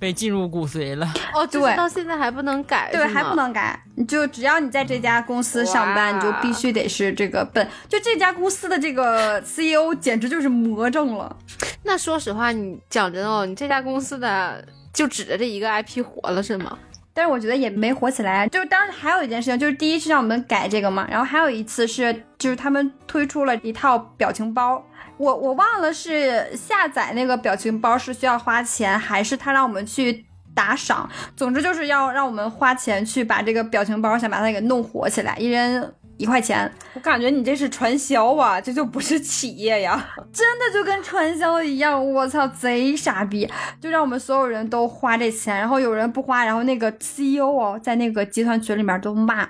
被，进入骨髓了。哦，就是对到现在还不能改，对，还不。能改。你就只要你在这家公司上班，你就必须得是这个笨。就这家公司的这个 CEO 简直就是魔怔了。那说实话，你讲真哦，你这家公司的就指着这一个 IP 火了是吗？但是我觉得也没火起来。就是当时还有一件事情，就是第一是让我们改这个嘛，然后还有一次是就是他们推出了一套表情包，我我忘了是下载那个表情包是需要花钱，还是他让我们去打赏。总之就是要让我们花钱去把这个表情包想把它给弄火起来，一人。一块钱，我感觉你这是传销啊，*laughs* 这就不是企业呀。*laughs* 真的就跟传销一样，我操，贼傻逼！就让我们所有人都花这钱，然后有人不花，然后那个 CEO 哦，在那个集团群里面都骂，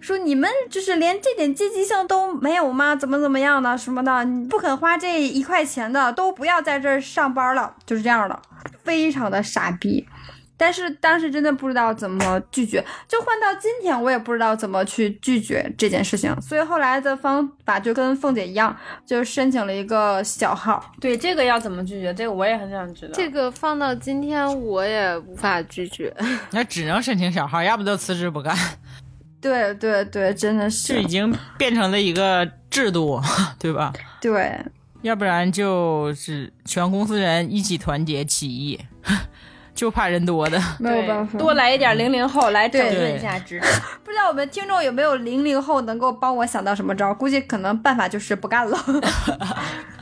说你们就是连这点积极性都没有吗？怎么怎么样的什么的，你不肯花这一块钱的都不要在这儿上班了，就是这样的，非常的傻逼。但是当时真的不知道怎么拒绝，就换到今天，我也不知道怎么去拒绝这件事情。所以后来的方法就跟凤姐一样，就申请了一个小号。对这个要怎么拒绝？这个我也很想知道。这个放到今天我也无法拒绝。那只能申请小号，要不就辞职不干。对对对，真的，就是已经变成了一个制度，*laughs* 对吧？对，要不然就是全公司人一起团结起义。就怕人多的，没有办法，多来一点零零后来整对顿一下职场。*laughs* 不知道我们听众有没有零零后能够帮我想到什么招？估计可能办法就是不干了。*laughs*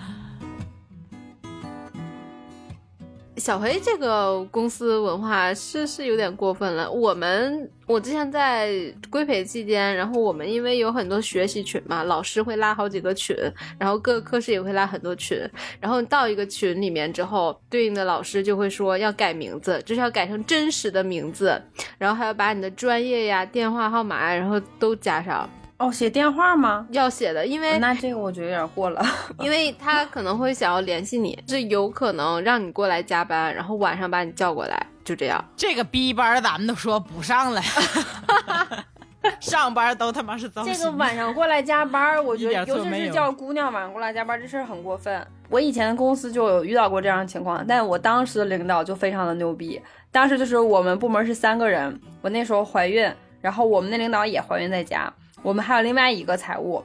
小黑这个公司文化是是有点过分了。我们我之前在规培期间，然后我们因为有很多学习群嘛，老师会拉好几个群，然后各个科室也会拉很多群，然后到一个群里面之后，对应的老师就会说要改名字，就是要改成真实的名字，然后还要把你的专业呀、电话号码，然后都加上。哦，写电话吗？要写的，因为那这个我觉得有点过了。*laughs* 因为他可能会想要联系你，是有可能让你过来加班，然后晚上把你叫过来，就这样。这个逼班咱们都说不上了 *laughs* *laughs* 上班都他妈是糟心。这个晚上过来加班，我觉得尤其是叫姑娘晚上过来加班，这事儿很过分。我以前公司就有遇到过这样的情况，但我当时的领导就非常的牛逼。当时就是我们部门是三个人，我那时候怀孕，然后我们那领导也怀孕在家，我们还有另外一个财务。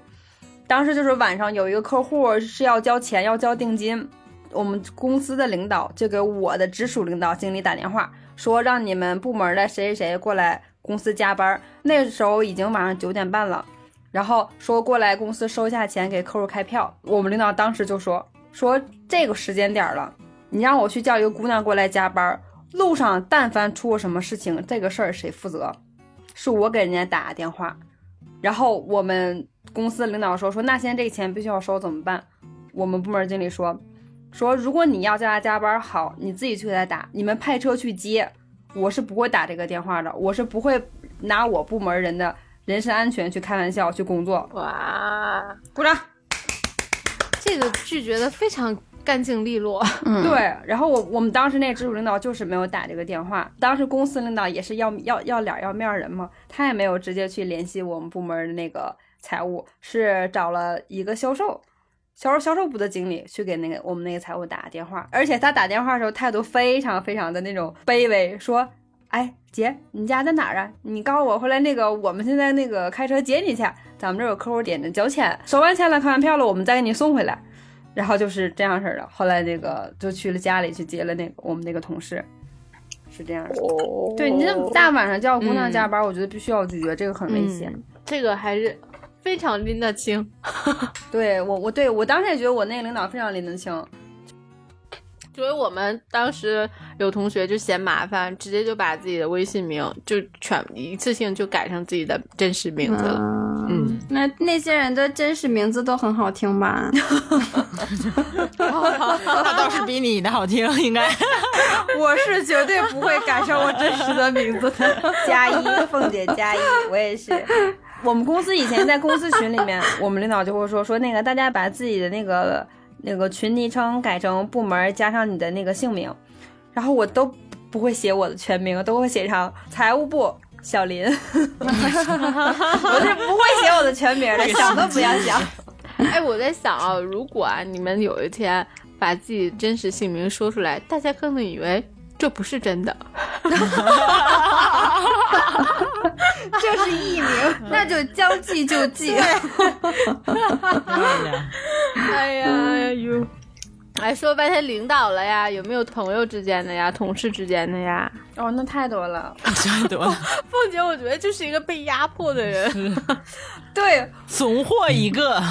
当时就是晚上有一个客户是要交钱，要交定金，我们公司的领导就给我的直属领导经理打电话，说让你们部门的谁谁谁过来公司加班。那时候已经晚上九点半了，然后说过来公司收一下钱给客户开票。我们领导当时就说说这个时间点了，你让我去叫一个姑娘过来加班，路上但凡出过什么事情，这个事儿谁负责？是我给人家打的电话，然后我们公司领导说说那现在这个钱必须要收怎么办？我们部门经理说说如果你要叫他加班，好，你自己去给他打，你们派车去接，我是不会打这个电话的，我是不会拿我部门人的人身安全去开玩笑去工作。哇，鼓掌。这个拒绝的非常干净利落。嗯，对，然后我我们当时那直属领导就是没有打这个电话，当时公司领导也是要要要脸要面儿人嘛，他也没有直接去联系我们部门的那个财务，是找了一个销售。销售销售部的经理去给那个我们那个财务打电话，而且他打电话的时候态度非常非常的那种卑微，说：“哎，姐，你家在哪儿啊？你告诉我回来，那个我们现在那个开车接你去，咱们这儿有客户点着交钱，收完钱了，开完票了，我们再给你送回来。”然后就是这样式儿的。后来那个就去了家里去接了那个我们那个同事，是这样的。哦对你这大晚上叫姑娘加班，我觉得必须要拒绝，这个很危险。嗯这个还是非常拎得清。*laughs* 对我，我对我当时也觉得我那个领导非常拎得清。所以我们当时有同学就嫌麻烦，直接就把自己的微信名就全一次性就改成自己的真实名字了。嗯，那那些人的真实名字都很好听吧？*laughs* 他倒是比你的好听，应该。*laughs* 我是绝对不会改成我真实的名字的。*laughs* 加一，凤姐加一，我也是。我们公司以前在公司群里面，我们领导就会说说那个大家把自己的那个那个群昵称改成部门加上你的那个姓名，然后我都不会写我的全名，都会写上财务部小林，*laughs* 我是不会写我的全名的，*laughs* 想都不要想。*laughs* 哎，我在想啊，如果啊你们有一天把自己真实姓名说出来，大家可能以为这不是真的。这是艺名，那就将计就计。*laughs* 哎呀哟，哎，说半天领导了呀，有没有朋友之间的呀，同事之间的呀？哦，那太多了。*laughs* 太多了，凤姐，我觉得就是一个被压迫的人。*laughs* 对，怂货一个。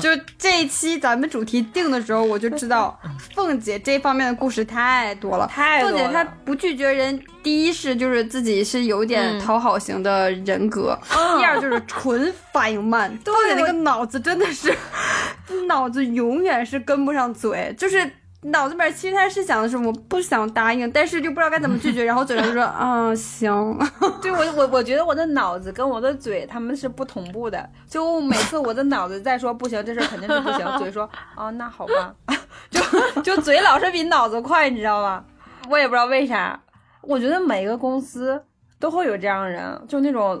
就这一期咱们主题定的时候，我就知道凤姐这方面的故事太多了。太多了。凤姐她不拒绝人，第一是就是自己是有点讨好型的人格，第二就是纯反应慢。*laughs* 凤姐那个脑子真的是，脑子永远是跟不上嘴，就是。脑子里面其实他是想的是我不想答应，但是就不知道该怎么拒绝，*laughs* 然后嘴上就说 *laughs* 啊行。*laughs* 对我我我觉得我的脑子跟我的嘴他们是不同步的，就每次我的脑子在说不行，这事肯定是不行，嘴说啊那好吧，就就嘴老是比脑子快，你知道吗？我也不知道为啥，我觉得每个公司都会有这样的人，就那种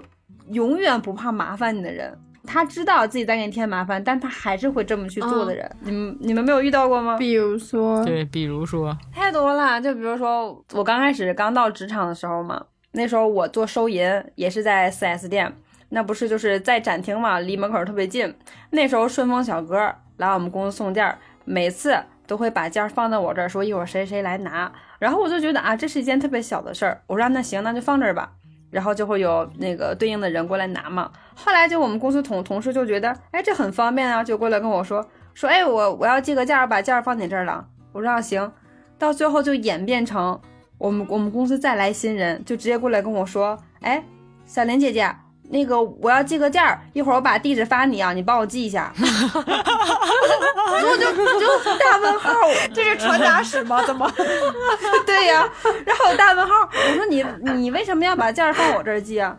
永远不怕麻烦你的人。他知道自己在给你添麻烦，但他还是会这么去做的人，你们你们没有遇到过吗？比如说，对，比如说，太多了。就比如说，我刚开始刚到职场的时候嘛，那时候我做收银也是在 4S 店，那不是就是在展厅嘛，离门口特别近。那时候顺丰小哥来我们公司送件，每次都会把件放到我这儿，说一会儿谁谁来拿。然后我就觉得啊，这是一件特别小的事儿，我说那行，那就放这儿吧。然后就会有那个对应的人过来拿嘛。后来就我们公司同同事就觉得，哎，这很方便啊，就过来跟我说说，哎，我我要借个件儿，把件儿放你这儿了。我说行。到最后就演变成我们我们公司再来新人，就直接过来跟我说，哎，小林姐姐。那个我要寄个件儿，一会儿我把地址发你啊，你帮我寄一下。*laughs* 我就就大问号，*laughs* 这是传达室吗？怎么？*laughs* 对呀，然后大问号，我说你你为什么要把件儿放我这儿寄啊？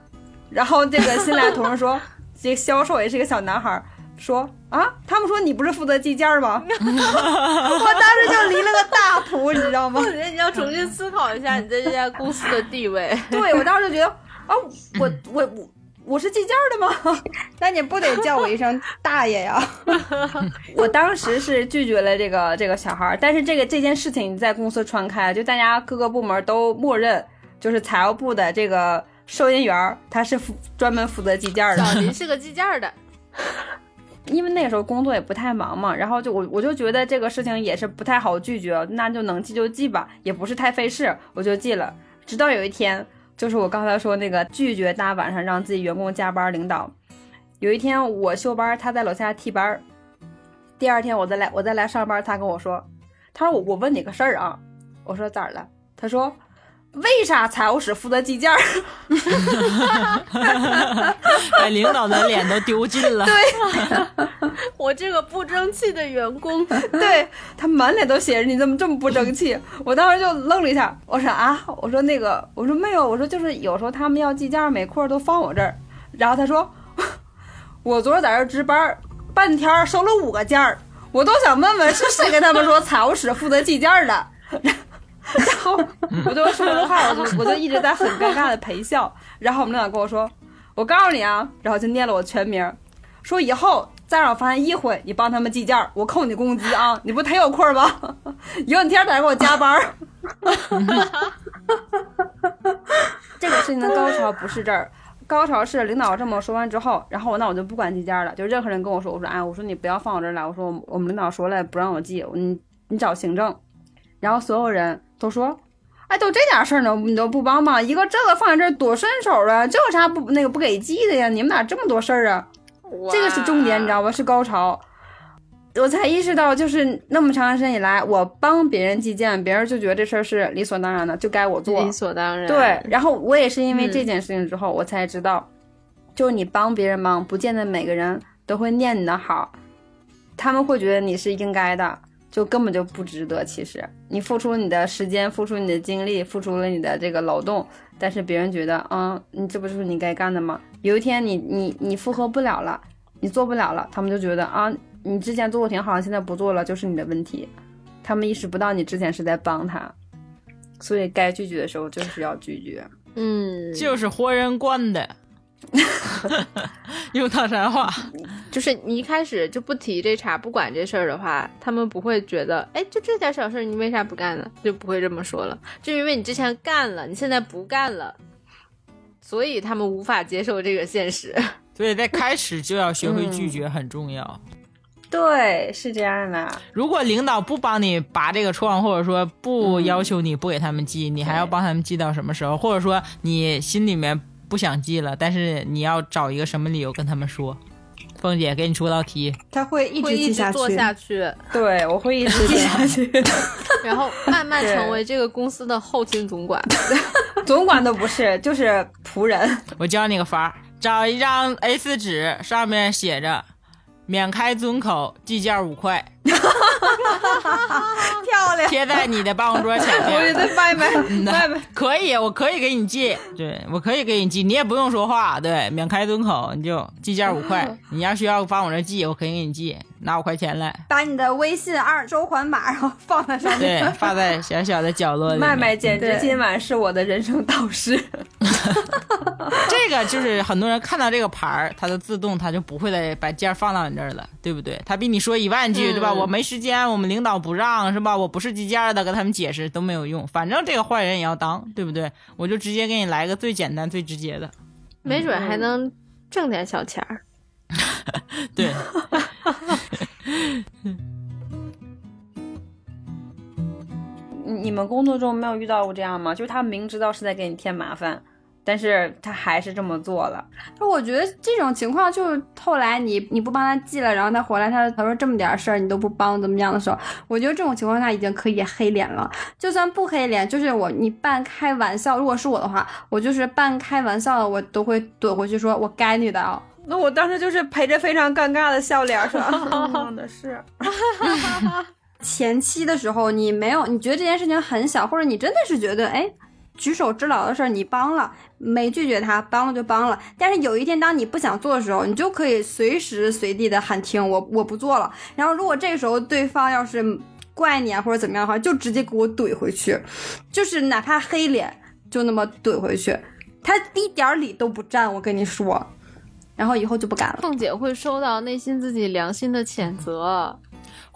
然后这个新来同事说，这个销售也是个小男孩，说啊，他们说你不是负责寄件儿吗？我当时就离了个大谱，你知道吗？我觉得你要重新思考一下你在这家公司的地位。对，我当时就觉得啊，我我我。我是计件的吗？*laughs* 那你不得叫我一声 *laughs* 大爷呀？*laughs* 我当时是拒绝了这个这个小孩，但是这个这件事情在公司传开，就大家各个部门都默认，就是财务部的这个收银员他是负专门负责计件的。小林是个计件的，因为那个时候工作也不太忙嘛，然后就我我就觉得这个事情也是不太好拒绝，那就能寄就寄吧，也不是太费事，我就寄了。直到有一天。就是我刚才说那个拒绝大晚上让自己员工加班领导，有一天我休班，他在楼下替班。第二天我再来，我再来上班，他跟我说，他说我我问你个事儿啊，我说咋了？他说。为啥财务室负责计件儿？把 *laughs* 领导的脸都丢尽了。对，*laughs* 我这个不争气的员工，*laughs* 对他满脸都写着你怎么这么不争气？我当时就愣了一下，我说啊，我说那个，我说没有，我说就是有时候他们要计件，每块都放我这儿。然后他说，我昨儿在这值班，半天收了五个件儿，我都想问问是谁跟他们说财务室负责计件的。然后我就说这话，我就我就一直在很尴尬的陪笑。然后我们领导跟我说：“我告诉你啊，然后就念了我全名，说以后再让我发现一回你帮他们计件，我扣你工资啊！你不忒有空吗？*laughs* 以后你天天在这给我加班。*laughs* ”这个事情的高潮不是这儿，高潮是领导这么说完之后，然后我那我就不管计件了，就任何人跟我说，我说哎，我说你不要放我这儿来，我说我们领导说了不让我记，你你找行政。然后所有人都说：“哎，都这点事儿呢，你都不帮忙？一个这个放在这儿多顺手了，这有啥不那个不给记的呀？你们咋这么多事儿啊？这个是重点，你知道吧？是高潮。我才意识到，就是那么长时间以来，我帮别人寄件，别人就觉得这事儿是理所当然的，就该我做。理所当然。对。然后我也是因为这件事情之后，我才知道，就是你帮别人忙，不见得每个人都会念你的好，他们会觉得你是应该的。就根本就不值得。其实你付出你的时间，付出你的精力，付出了你的这个劳动，但是别人觉得，嗯，你这不就是你该干的吗？有一天你你你复合不了了，你做不了了，他们就觉得啊，你之前做的挺好，现在不做了就是你的问题。他们意识不到你之前是在帮他，所以该拒绝的时候就是要拒绝。嗯，就是活人惯的。*laughs* 用唐山话，*laughs* 就是你一开始就不提这茬，不管这事儿的话，他们不会觉得，哎，就这点小事，你为啥不干呢？就不会这么说了。就因为你之前干了，你现在不干了，所以他们无法接受这个现实。所以在开始就要学会拒绝，很重要。对，是这样的。如果领导不帮你拔这个疮，或者说不要求你不给他们寄，你还要帮他们寄到什么时候？或者说你心里面不想寄了，但是你要找一个什么理由跟他们说？凤姐给你出道题，他会一直会一直记下去。做下去，对，我会一直 *laughs* 记下去。*laughs* 然后慢慢成为这个公司的后勤总管。总管都不是，就是仆人。我教你个法儿，找一张 A4 纸，上面写着“免开尊口，计件五块 *laughs* 漂”，亮。贴在你的办公桌前我觉面。*laughs* 得外卖 *laughs* 外卖可以，我可以给你寄，对我可以给你寄，你也不用说话，对，免开尊口，你就寄件五块。你要需要放我这寄，我可以给你寄，拿五块钱来，把你的微信二收款码，然后放在上面。对，放在小小的角落里面。麦麦简直对今晚是我的人生导师。这个就是很多人看到这个牌儿，他就自动他就不会再把件儿放到你这儿了，对不对？他比你说一万句，对吧？嗯我没时间，我们领导不让，是吧？我不是计件儿的，跟他们解释都没有用，反正这个坏人也要当，对不对？我就直接给你来个最简单、最直接的，没准还能挣点小钱儿。*laughs* 对。*laughs* 你你们工作中没有遇到过这样吗？就是他明知道是在给你添麻烦，但是他还是这么做了。我觉得这种情况就是后来你你不帮他记了，然后他回来他他说这么点事儿你都不帮怎么样的时候，我觉得这种情况下已经可以黑脸了。就算不黑脸，就是我你半开玩笑，如果是我的话，我就是半开玩笑的，我都会怼回去说我该你的啊。那我当时就是陪着非常尴尬的笑脸说：*laughs* “啊，的是。*laughs* 前期的时候，你没有，你觉得这件事情很小，或者你真的是觉得，哎，举手之劳的事儿你帮了，没拒绝他，帮了就帮了。但是有一天，当你不想做的时候，你就可以随时随地的喊停，我我不做了。然后如果这个时候对方要是怪你啊或者怎么样的话，就直接给我怼回去，就是哪怕黑脸，就那么怼回去，他一点理都不占，我跟你说。然后以后就不敢了。凤姐会收到内心自己良心的谴责。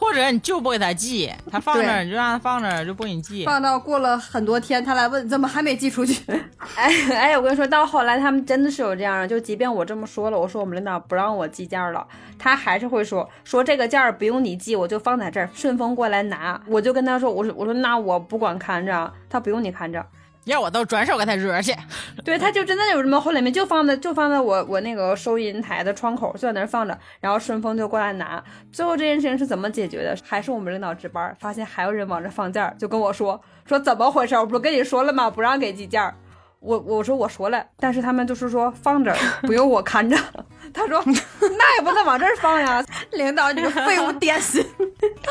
或者你就不给他寄，他放那儿你就让他放那儿，就不给你寄。放到过了很多天，他来问怎么还没寄出去？*laughs* 哎哎，我跟你说，到后来他们真的是有这样的，就即便我这么说了，我说我们领导不让我寄件儿了，他还是会说说这个件儿不用你寄，我就放在这儿，顺丰过来拿。我就跟他说，我说我说那我不管看着，他不用你看着。要我都转手给他惹去。*laughs* 对，他就真的有什么后里面就放在就放在我我那个收银台的窗口，就在那儿放着，然后顺丰就过来拿。最后这件事情是怎么解决的？还是我们领导值班，发现还有人往这放件儿，就跟我说说怎么回事？我不是跟你说了吗？不让给寄件儿。我我说我说了，但是他们就是说放这儿，不用我看着。*laughs* 他说 *laughs* 那也不能往这儿放呀。领导，你个废物点心！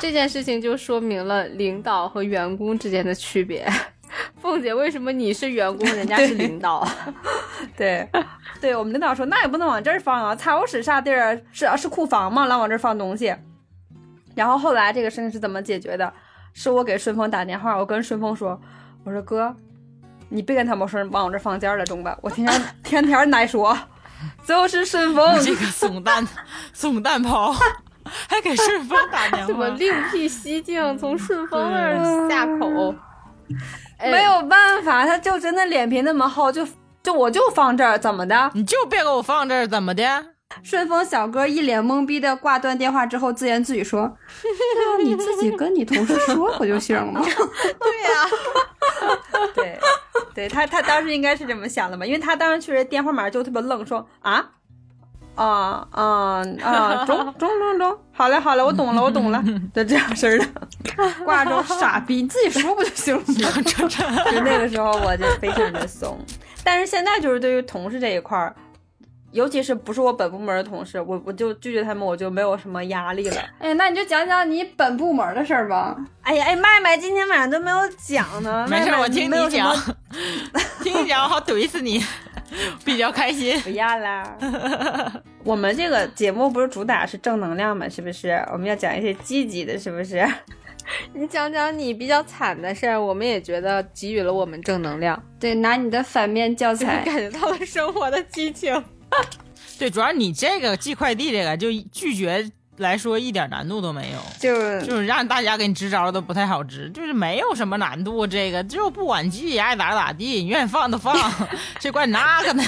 这件事情就说明了领导和员工之间的区别。*laughs* 凤姐，为什么你是员工，人家是领导？*laughs* 对，对我们领导说那也不能往这儿放啊，财务室啥地儿是是库房吗？老往这儿放东西。然后后来这个事情是怎么解决的？是我给顺丰打电话，我跟顺丰说，我说哥，你别跟他们说往我这儿放件儿了，中吧？我 *laughs* 天天天天难说。最后是顺丰，这个怂蛋怂蛋跑，还给顺丰打电话怎么。另辟蹊径，从顺丰那儿下口？哎没有办法，他就真的脸皮那么厚，就就我就放这儿，怎么的？你就别给我放这儿，怎么的？顺丰小哥一脸懵逼的挂断电话之后，自言自语说：“那你自己跟你同事说不就行了吗对，对他他当时应该是这么想的嘛，因为他当时确实电话码就特别愣，说啊啊啊啊，*laughs* 中中中中，好嘞好嘞，我懂了我懂了，*laughs* 就这样式儿的。？*laughs* ”挂着傻逼，你自己说不就行了吗？就那个时候我就非常的怂，但是现在就是对于同事这一块儿。尤其是不是我本部门的同事，我我就拒绝他们，我就没有什么压力了。哎，那你就讲讲你本部门的事儿吧。哎呀，哎，麦麦今天晚上都没有讲呢。没事，麦麦我听你讲，听你讲，我好怼死你，*laughs* 比较开心。*laughs* 不要啦。*laughs* 我们这个节目不是主打是正能量嘛，是不是？我们要讲一些积极的，是不是？你讲讲你比较惨的事儿，我们也觉得给予了我们正能量，对，拿你的反面教材。感觉到了生活的激情。对，主要你这个寄快递这个就拒绝来说一点难度都没有。就是就是让大家给你支招都不太好支，就是没有什么难度，这个就不管季，爱咋咋地，你愿意放就放，*laughs* 谁管你那个呢？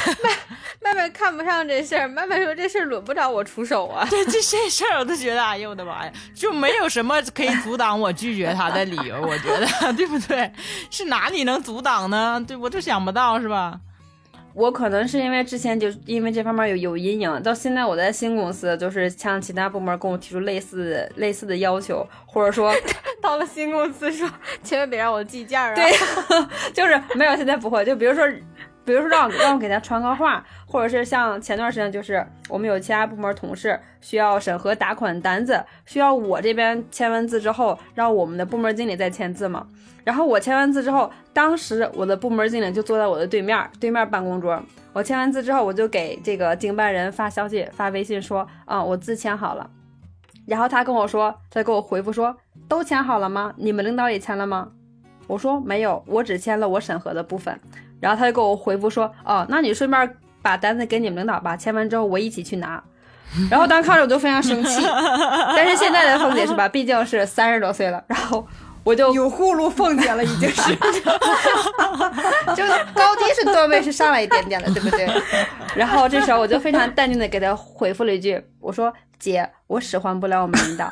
麦麦看不上这事儿，麦麦说这事儿轮不着我出手啊。对，这这事儿我都觉得，哎呦我的妈呀，就没有什么可以阻挡我拒绝他的理由，我觉得，*laughs* 对不对？是哪里能阻挡呢？对，我就想不到，是吧？我可能是因为之前就因为这方面有有阴影，到现在我在新公司，就是向其他部门跟我提出类似类似的要求，或者说 *laughs* 到了新公司说，千万别让我计件儿啊。对，*laughs* 就是没有现在不会，就比如说。比如说让让我给他传个话，或者是像前段时间，就是我们有其他部门同事需要审核打款单子，需要我这边签完字之后，让我们的部门经理再签字嘛。然后我签完字之后，当时我的部门经理就坐在我的对面，对面办公桌。我签完字之后，我就给这个经办人发消息、发微信说，啊，我字签好了。然后他跟我说，他给我回复说，都签好了吗？你们领导也签了吗？我说没有，我只签了我审核的部分。然后他就给我回复说，哦，那你顺便把单子给你们领导吧，签完之后我一起去拿。然后当时看着我就非常生气，*laughs* 但是现在的凤姐是吧，毕竟是 *laughs* 三十多岁了，然后我就有呼噜凤姐了，已经是，*laughs* 就高低是段位是上来一点点了，对不对？然后这时候我就非常淡定的给他回复了一句，我说姐，我使唤不了我们领导。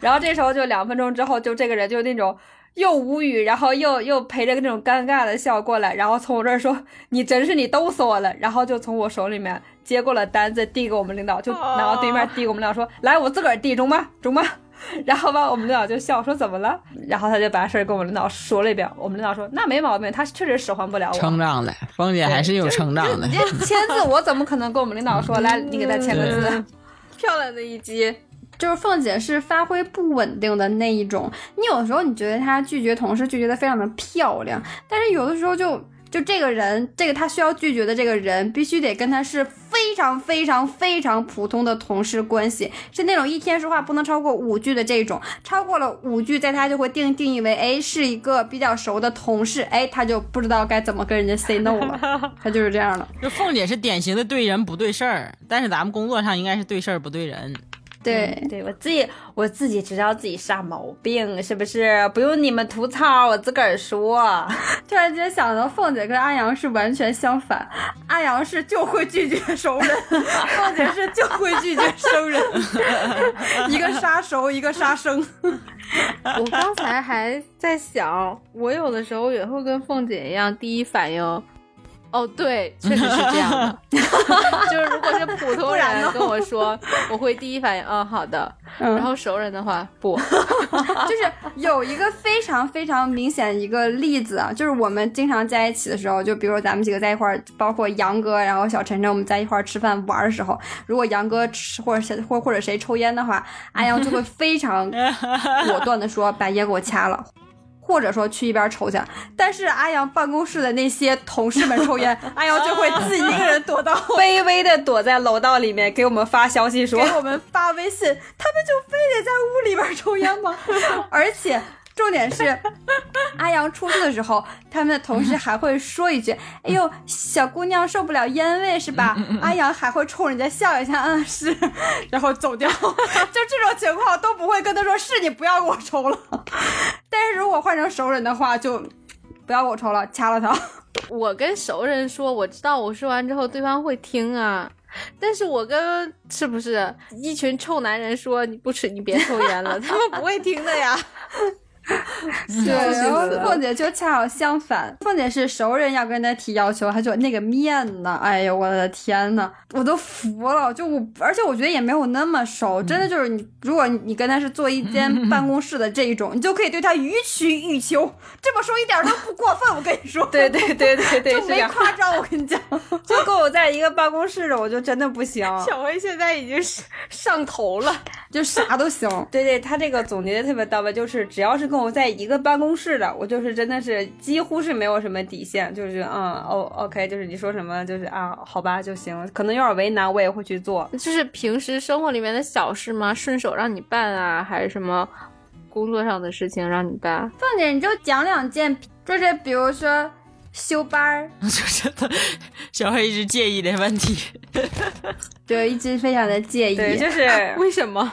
然后这时候就两分钟之后，就这个人就那种。又无语，然后又又陪着那种尴尬的笑过来，然后从我这儿说：“你真是你逗死我了。”然后就从我手里面接过了单子，递给我们领导，就拿到对面递给我们领导说：“来，我自个儿递中吗？中吗？”然后吧，我们领导就笑说：“怎么了？”然后他就把事儿跟我们领导说了一遍。我们领导说：“那没毛病，他确实使唤不了我。”成长的，凤姐还是有成长的。你这签字，我怎么可能跟我们领导说：“来，你给他签个字？”漂亮的一击。就是凤姐是发挥不稳定的那一种，你有时候你觉得她拒绝同事拒绝的非常的漂亮，但是有的时候就就这个人，这个她需要拒绝的这个人，必须得跟她是非常非常非常普通的同事关系，是那种一天说话不能超过五句的这种，超过了五句，在她就会定定义为哎是一个比较熟的同事，哎她就不知道该怎么跟人家 say no 了，*laughs* 她就是这样的。就凤姐是典型的对人不对事儿，但是咱们工作上应该是对事儿不对人。对对，我自己我自己知道自己啥毛病，是不是？不用你们吐槽，我自个儿说。*laughs* 突然间想到，凤姐跟阿阳是完全相反，阿阳是就会拒绝熟人，*laughs* 凤姐是就会拒绝生人，*laughs* 一个杀熟，一个杀生。我刚才还在想，我有的时候也会跟凤姐一样，第一反应。哦，对，确实是这样的。*laughs* 就是如果是普通 *laughs* 人跟我说，我会第一反应，嗯，好的。然后熟人的话，不。*laughs* 就是有一个非常非常明显一个例子啊，就是我们经常在一起的时候，就比如说咱们几个在一块儿，包括杨哥，然后小晨晨，我们在一块儿吃饭玩的时候，如果杨哥吃或者谁或或者谁抽烟的话，阿阳就会非常果断的说，把烟给我掐了。或者说去一边抽去，但是阿阳办公室的那些同事们抽烟，阿阳就会自己一个人躲到卑 *laughs* 微的躲在楼道里面，给我们发消息说，给我们发微信，他们就非得在屋里边抽烟吗？*laughs* 而且。重点是，*laughs* 阿阳出去的时候，他们的同事还会说一句：“哎呦，小姑娘受不了烟味是吧？”阿阳还会冲人家笑一下，嗯是，*laughs* 然后走掉。就 *laughs* 这种情况都不会跟他说：“是你不要给我抽了。”但是如果换成熟人的话，就不要给我抽了，掐了他。我跟熟人说，我知道我说完之后对方会听啊，但是我跟是不是一群臭男人说你不吃你别抽烟了，他们不会听的呀。*laughs* 对，然后凤姐就恰好相反，凤姐是熟人要跟她提要求，她就那个面呢，哎呦我的天呐，我都服了，就我，而且我觉得也没有那么熟，真的就是你，如果你跟她是坐一间 *laughs* 办公室的这一种，你就可以对她予取予求，这么说一点都不过分，我跟你说，对对对对对，*laughs* 就没夸张，我跟你讲，就跟我在一个办公室的，我就真的不行。小薇现在已经是上头了，就啥都行。对对，他这个总结的特别到位，就是只要是跟我在一个办公室的，我就是真的是几乎是没有什么底线，就是嗯哦 OK，就是你说什么就是啊好吧就行，可能有点为难我也会去做，就是平时生活里面的小事吗？顺手让你办啊，还是什么工作上的事情让你办？*laughs* 凤姐你就讲两件，就是比如说休班儿，*laughs* 就是的小黑一直介意的问题。*laughs* 对，一直非常的介意。对，就是为什么？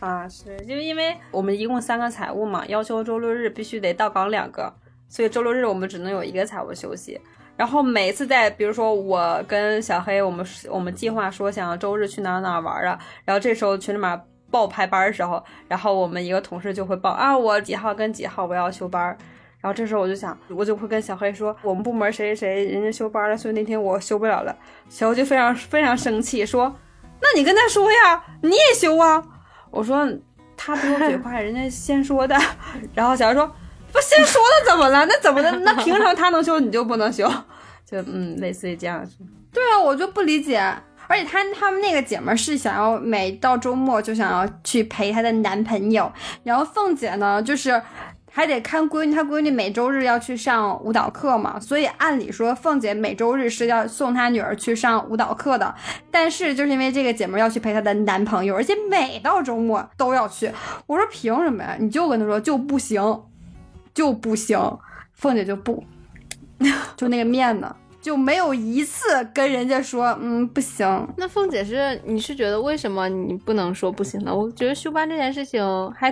啊，是就是因为我们一共三个财务嘛，要求周六日必须得到岗两个，所以周六日我们只能有一个财务休息。然后每次在比如说我跟小黑，我们我们计划说想周日去哪儿哪玩啊，然后这时候群里面报排班的时候，然后我们一个同事就会报啊，我几号跟几号我要休班。然后这时候我就想，我就会跟小黑说，我们部门谁谁谁人家休班了，所以那天我休不了了。小黑就非常非常生气，说：“那你跟他说呀，你也休啊。”我说：“他比我嘴快，人家先说的。”然后小孩说：“不先说的怎么了？那怎么的？那凭什么他能修你就不能修？”就嗯，类似于这样。对啊，我就不理解。而且她他们那个姐们是想要每到周末就想要去陪她的男朋友，然后凤姐呢就是还得看闺女，她闺女每周日要去上舞蹈课嘛，所以按理说凤姐每周日是要送她女儿去上舞蹈课的，但是就是因为这个姐们儿要去陪她的男朋友，而且每到周末都要去，我说凭什么呀？你就跟她说就不行，就不行，凤姐就不，就那个面子。就没有一次跟人家说，嗯，不行。那凤姐是你是觉得为什么你不能说不行呢？我觉得休班这件事情还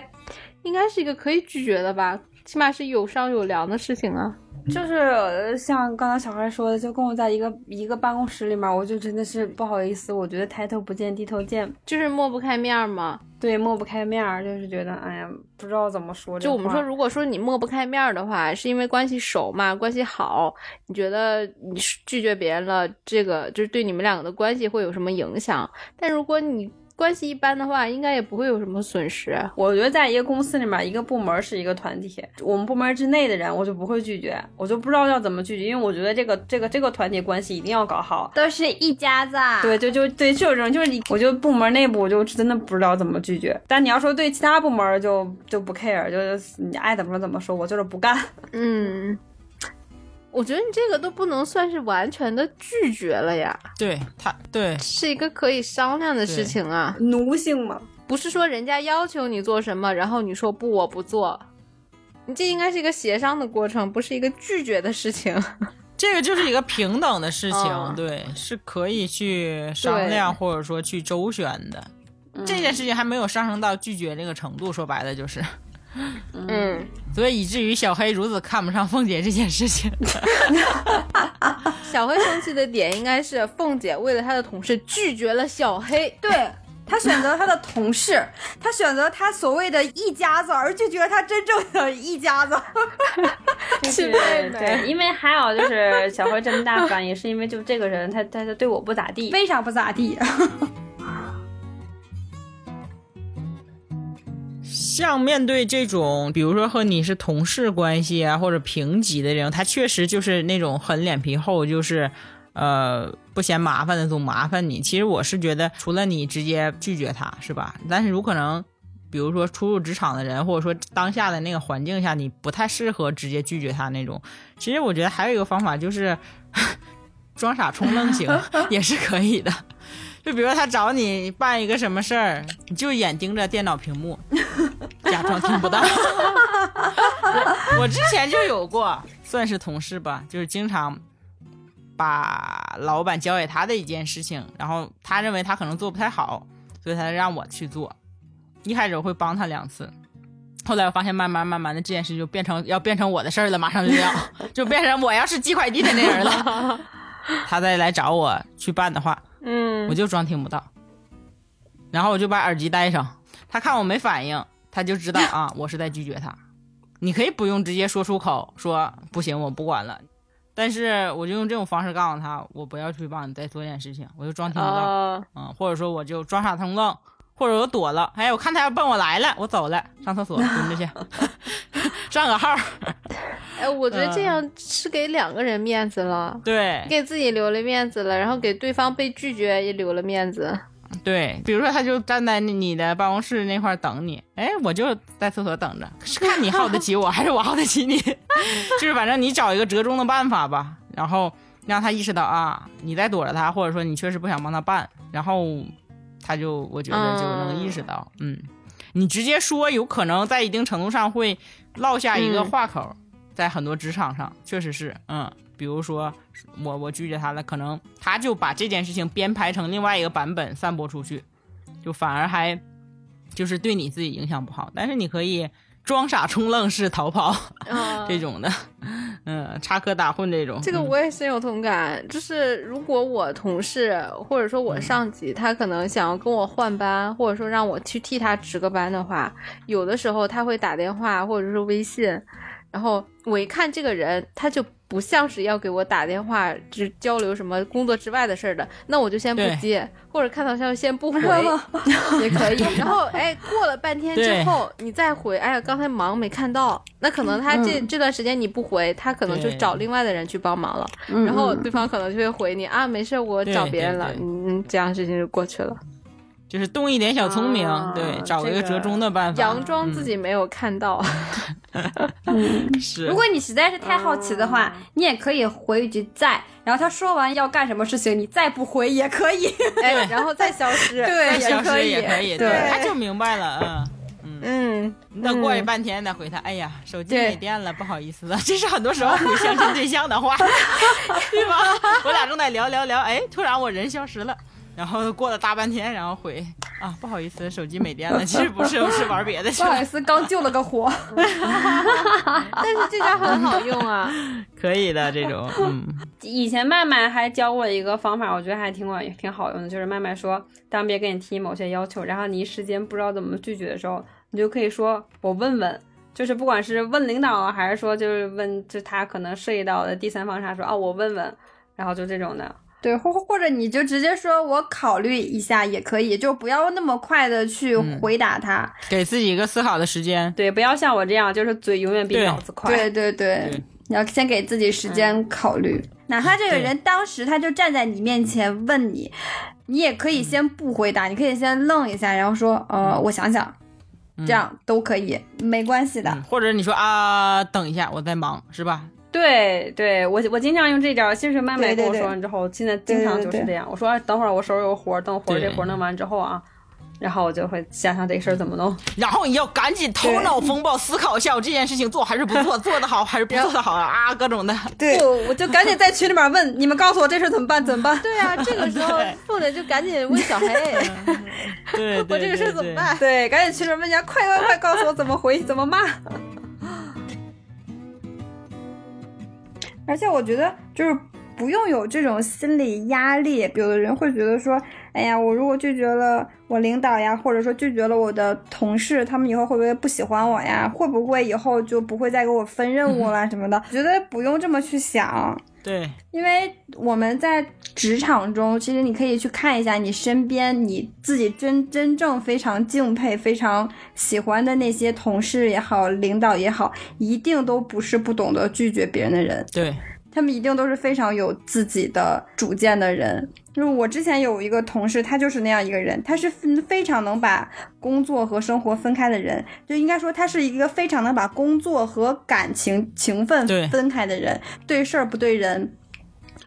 应该是一个可以拒绝的吧，起码是有商有量的事情啊。就是像刚刚小孩说的，就跟我在一个一个办公室里面，我就真的是不好意思，我觉得抬头不见低头见，就是抹不开面嘛。对，抹不开面，就是觉得哎呀，不知道怎么说。就我们说，如果说你抹不开面的话，是因为关系熟嘛，关系好，你觉得你拒绝别人了，这个就是对你们两个的关系会有什么影响？但如果你关系一般的话，应该也不会有什么损失。我觉得在一个公司里面，一个部门是一个团体，我们部门之内的人，我就不会拒绝，我就不知道要怎么拒绝，因为我觉得这个这个这个团体关系一定要搞好，都是一家子。对，就就对，这种就是你，我就部门内部，我就真的不知道怎么拒绝。但你要说对其他部门，就就不 care，就是你爱怎么说怎么说，我就是不干。*laughs* 嗯。我觉得你这个都不能算是完全的拒绝了呀。对他，对，是一个可以商量的事情啊。奴性嘛，不是说人家要求你做什么，然后你说不，我不做。你这应该是一个协商的过程，不是一个拒绝的事情。*laughs* 这个就是一个平等的事情，对，是可以去商量或者说去周旋的。这件事情还没有上升到拒绝这个程度，说白了就是。嗯，所以以至于小黑如此看不上凤姐这件事情。小黑生气的点应该是凤姐为了她的同事拒绝了小黑，对她选择她的同事，*laughs* 她选择她所谓的一家子，而拒绝了她真正的一家子。是对，因为还有就是小黑这么大反应，是因为就这个人他他他对我不咋地，非常不咋地。*laughs* 像面对这种，比如说和你是同事关系啊，或者平级的人，他确实就是那种很脸皮厚，就是，呃，不嫌麻烦的总麻烦你。其实我是觉得，除了你直接拒绝他，是吧？但是有可能，比如说初入职场的人，或者说当下的那个环境下，你不太适合直接拒绝他那种。其实我觉得还有一个方法就是，*laughs* 装傻充愣型 *laughs* 也是可以的。就比如他找你办一个什么事儿，你就眼盯着电脑屏幕，假装听不到。我之前就有过，算是同事吧，就是经常把老板交给他的一件事情，然后他认为他可能做不太好，所以他让我去做。一开始我会帮他两次，后来我发现慢慢慢慢的这件事就变成要变成我的事儿了，马上就要 *laughs* 就变成我要是寄快递的那人了。他再来找我去办的话。*laughs* 嗯，我就装听不到，然后我就把耳机戴上。他看我没反应，他就知道啊，我是在拒绝他。你可以不用直接说出口，说不行，我不管了。但是我就用这种方式告诉他，我不要去帮你再做件事情，我就装听不到，嗯，或者说我就装傻充愣，或者我躲了。哎，我看他要奔我来了，我走了，上厕所 *laughs* 蹲着去，上个号。哎，我觉得这样是给两个人面子了，对，给自己留了面子了，然后给对方被拒绝也留了面子。对，比如说他就站在你的办公室那块等你，哎，我就在厕所等着，是看你耗得起我还是我耗得起你，*laughs* 就是反正你找一个折中的办法吧，然后让他意识到啊，你在躲着他，或者说你确实不想帮他办，然后他就我觉得就能意识到，嗯，你直接说有可能在一定程度上会落下一个话口。在很多职场上确实是，嗯，比如说我我拒绝他了，可能他就把这件事情编排成另外一个版本散播出去，就反而还就是对你自己影响不好。但是你可以装傻充愣式逃跑啊 *laughs* 这种的，嗯，插科打诨这种。这个嗯我也深有同感，就是如果我同事或者说我上级，他可能想要跟我换班，或者说让我去替他值个班的话，有的时候他会打电话或者是微信，然后我一看这个人，他就不像是要给我打电话，只交流什么工作之外的事儿的，那我就先不接，或者看到消息先不回。*laughs* 也可以。然后哎，过了半天之后你再回，哎呀，刚才忙没看到，那可能他这、这段时间你不回，他可能就找另外的人去帮忙了。嗯然后对方可能就会回你啊，没事，我找别人了，嗯，这样事情就过去了，就是动一点小聪明，啊对，找一个折中的办法，佯装自己没有看到。*laughs* 嗯是。如果你实在是太好奇的话，你也可以回一句在，然后他说完要干什么事情，你再不回也可以。哎，*laughs* 然后再消失。对，消失，也可以，对他就明白了，嗯。嗯，那过一半天再回他，哎呀，手机没电了，不好意思了，这是很多时候回相亲对象的话，*laughs* 对吧？我俩正在聊聊聊，哎，突然我人消失了，然后过了大半天，然后回啊，不好意思，手机没电了，其实不是，我是玩别的去了。*laughs* 不好意思，刚救了个火。*laughs* 但是这招很好用啊。*laughs* 可以的，这种，嗯，以前麦麦还教我一个方法，我觉得还挺管挺好用的，就是麦麦说，当别人给你提某些要求，然后你一时间不知道怎么拒绝的时候，你就可以说我问问，就是不管是问领导啊，还是说就是问，就他可能涉及到的第三方啥说啊，我问问，然后就这种的，对，或或者你就直接说我考虑一下也可以，就不要那么快的去回答他。给自己一个思考的时间，对，不要像我这样，就是嘴永远比脑子快。对对对对，你要先给自己时间考虑。哪怕这个人当时他就站在你面前问你，你也可以先不回答，你可以先愣一下，然后说呃，我想想，这样都可以，没关系的。嗯或者你说啊，等一下，我在忙，是吧？对对，我我经常用这招，其实妹妹跟我说完之后，现在经常就是这样。我说等会儿我手里有活儿，等活儿这活儿弄完之后啊，然后我就会想想这事儿怎么弄。*laughs* 然后你要赶紧头脑风暴思考一下，我这件事情做还是不做，*laughs* 做得好还是不做得好啊，各种的。对不，我就赶紧在群里面问你们，告诉我这事儿怎么办？怎么办？*laughs* 对啊，这个时候凤姐就赶紧问小黑，对，我这个事儿怎么？办？对，赶紧群里面问一下，快快快，告诉我怎么回，怎么骂。而且我觉得就是不用有这种心理压力。有的人会觉得说，哎呀，我如果拒绝了我领导呀，或者说拒绝了我的同事，他们以后会不会不喜欢我呀？会不会以后就不会再给我分任务了什么的？我觉得不用这么去想。对，因为我们在职场中，其实你可以去看一下你身边你自己真真正非常敬佩、非常喜欢的那些同事也好、领导也好，一定都不是不懂得拒绝别人的人。对，他们一定都是非常有自己的主见的人。就是我之前有一个同事，他就是那样一个人，他是非非常能把工作和生活分开的人，就应该说他是一个非常能把工作和感情情分分开的人，对事儿不对人。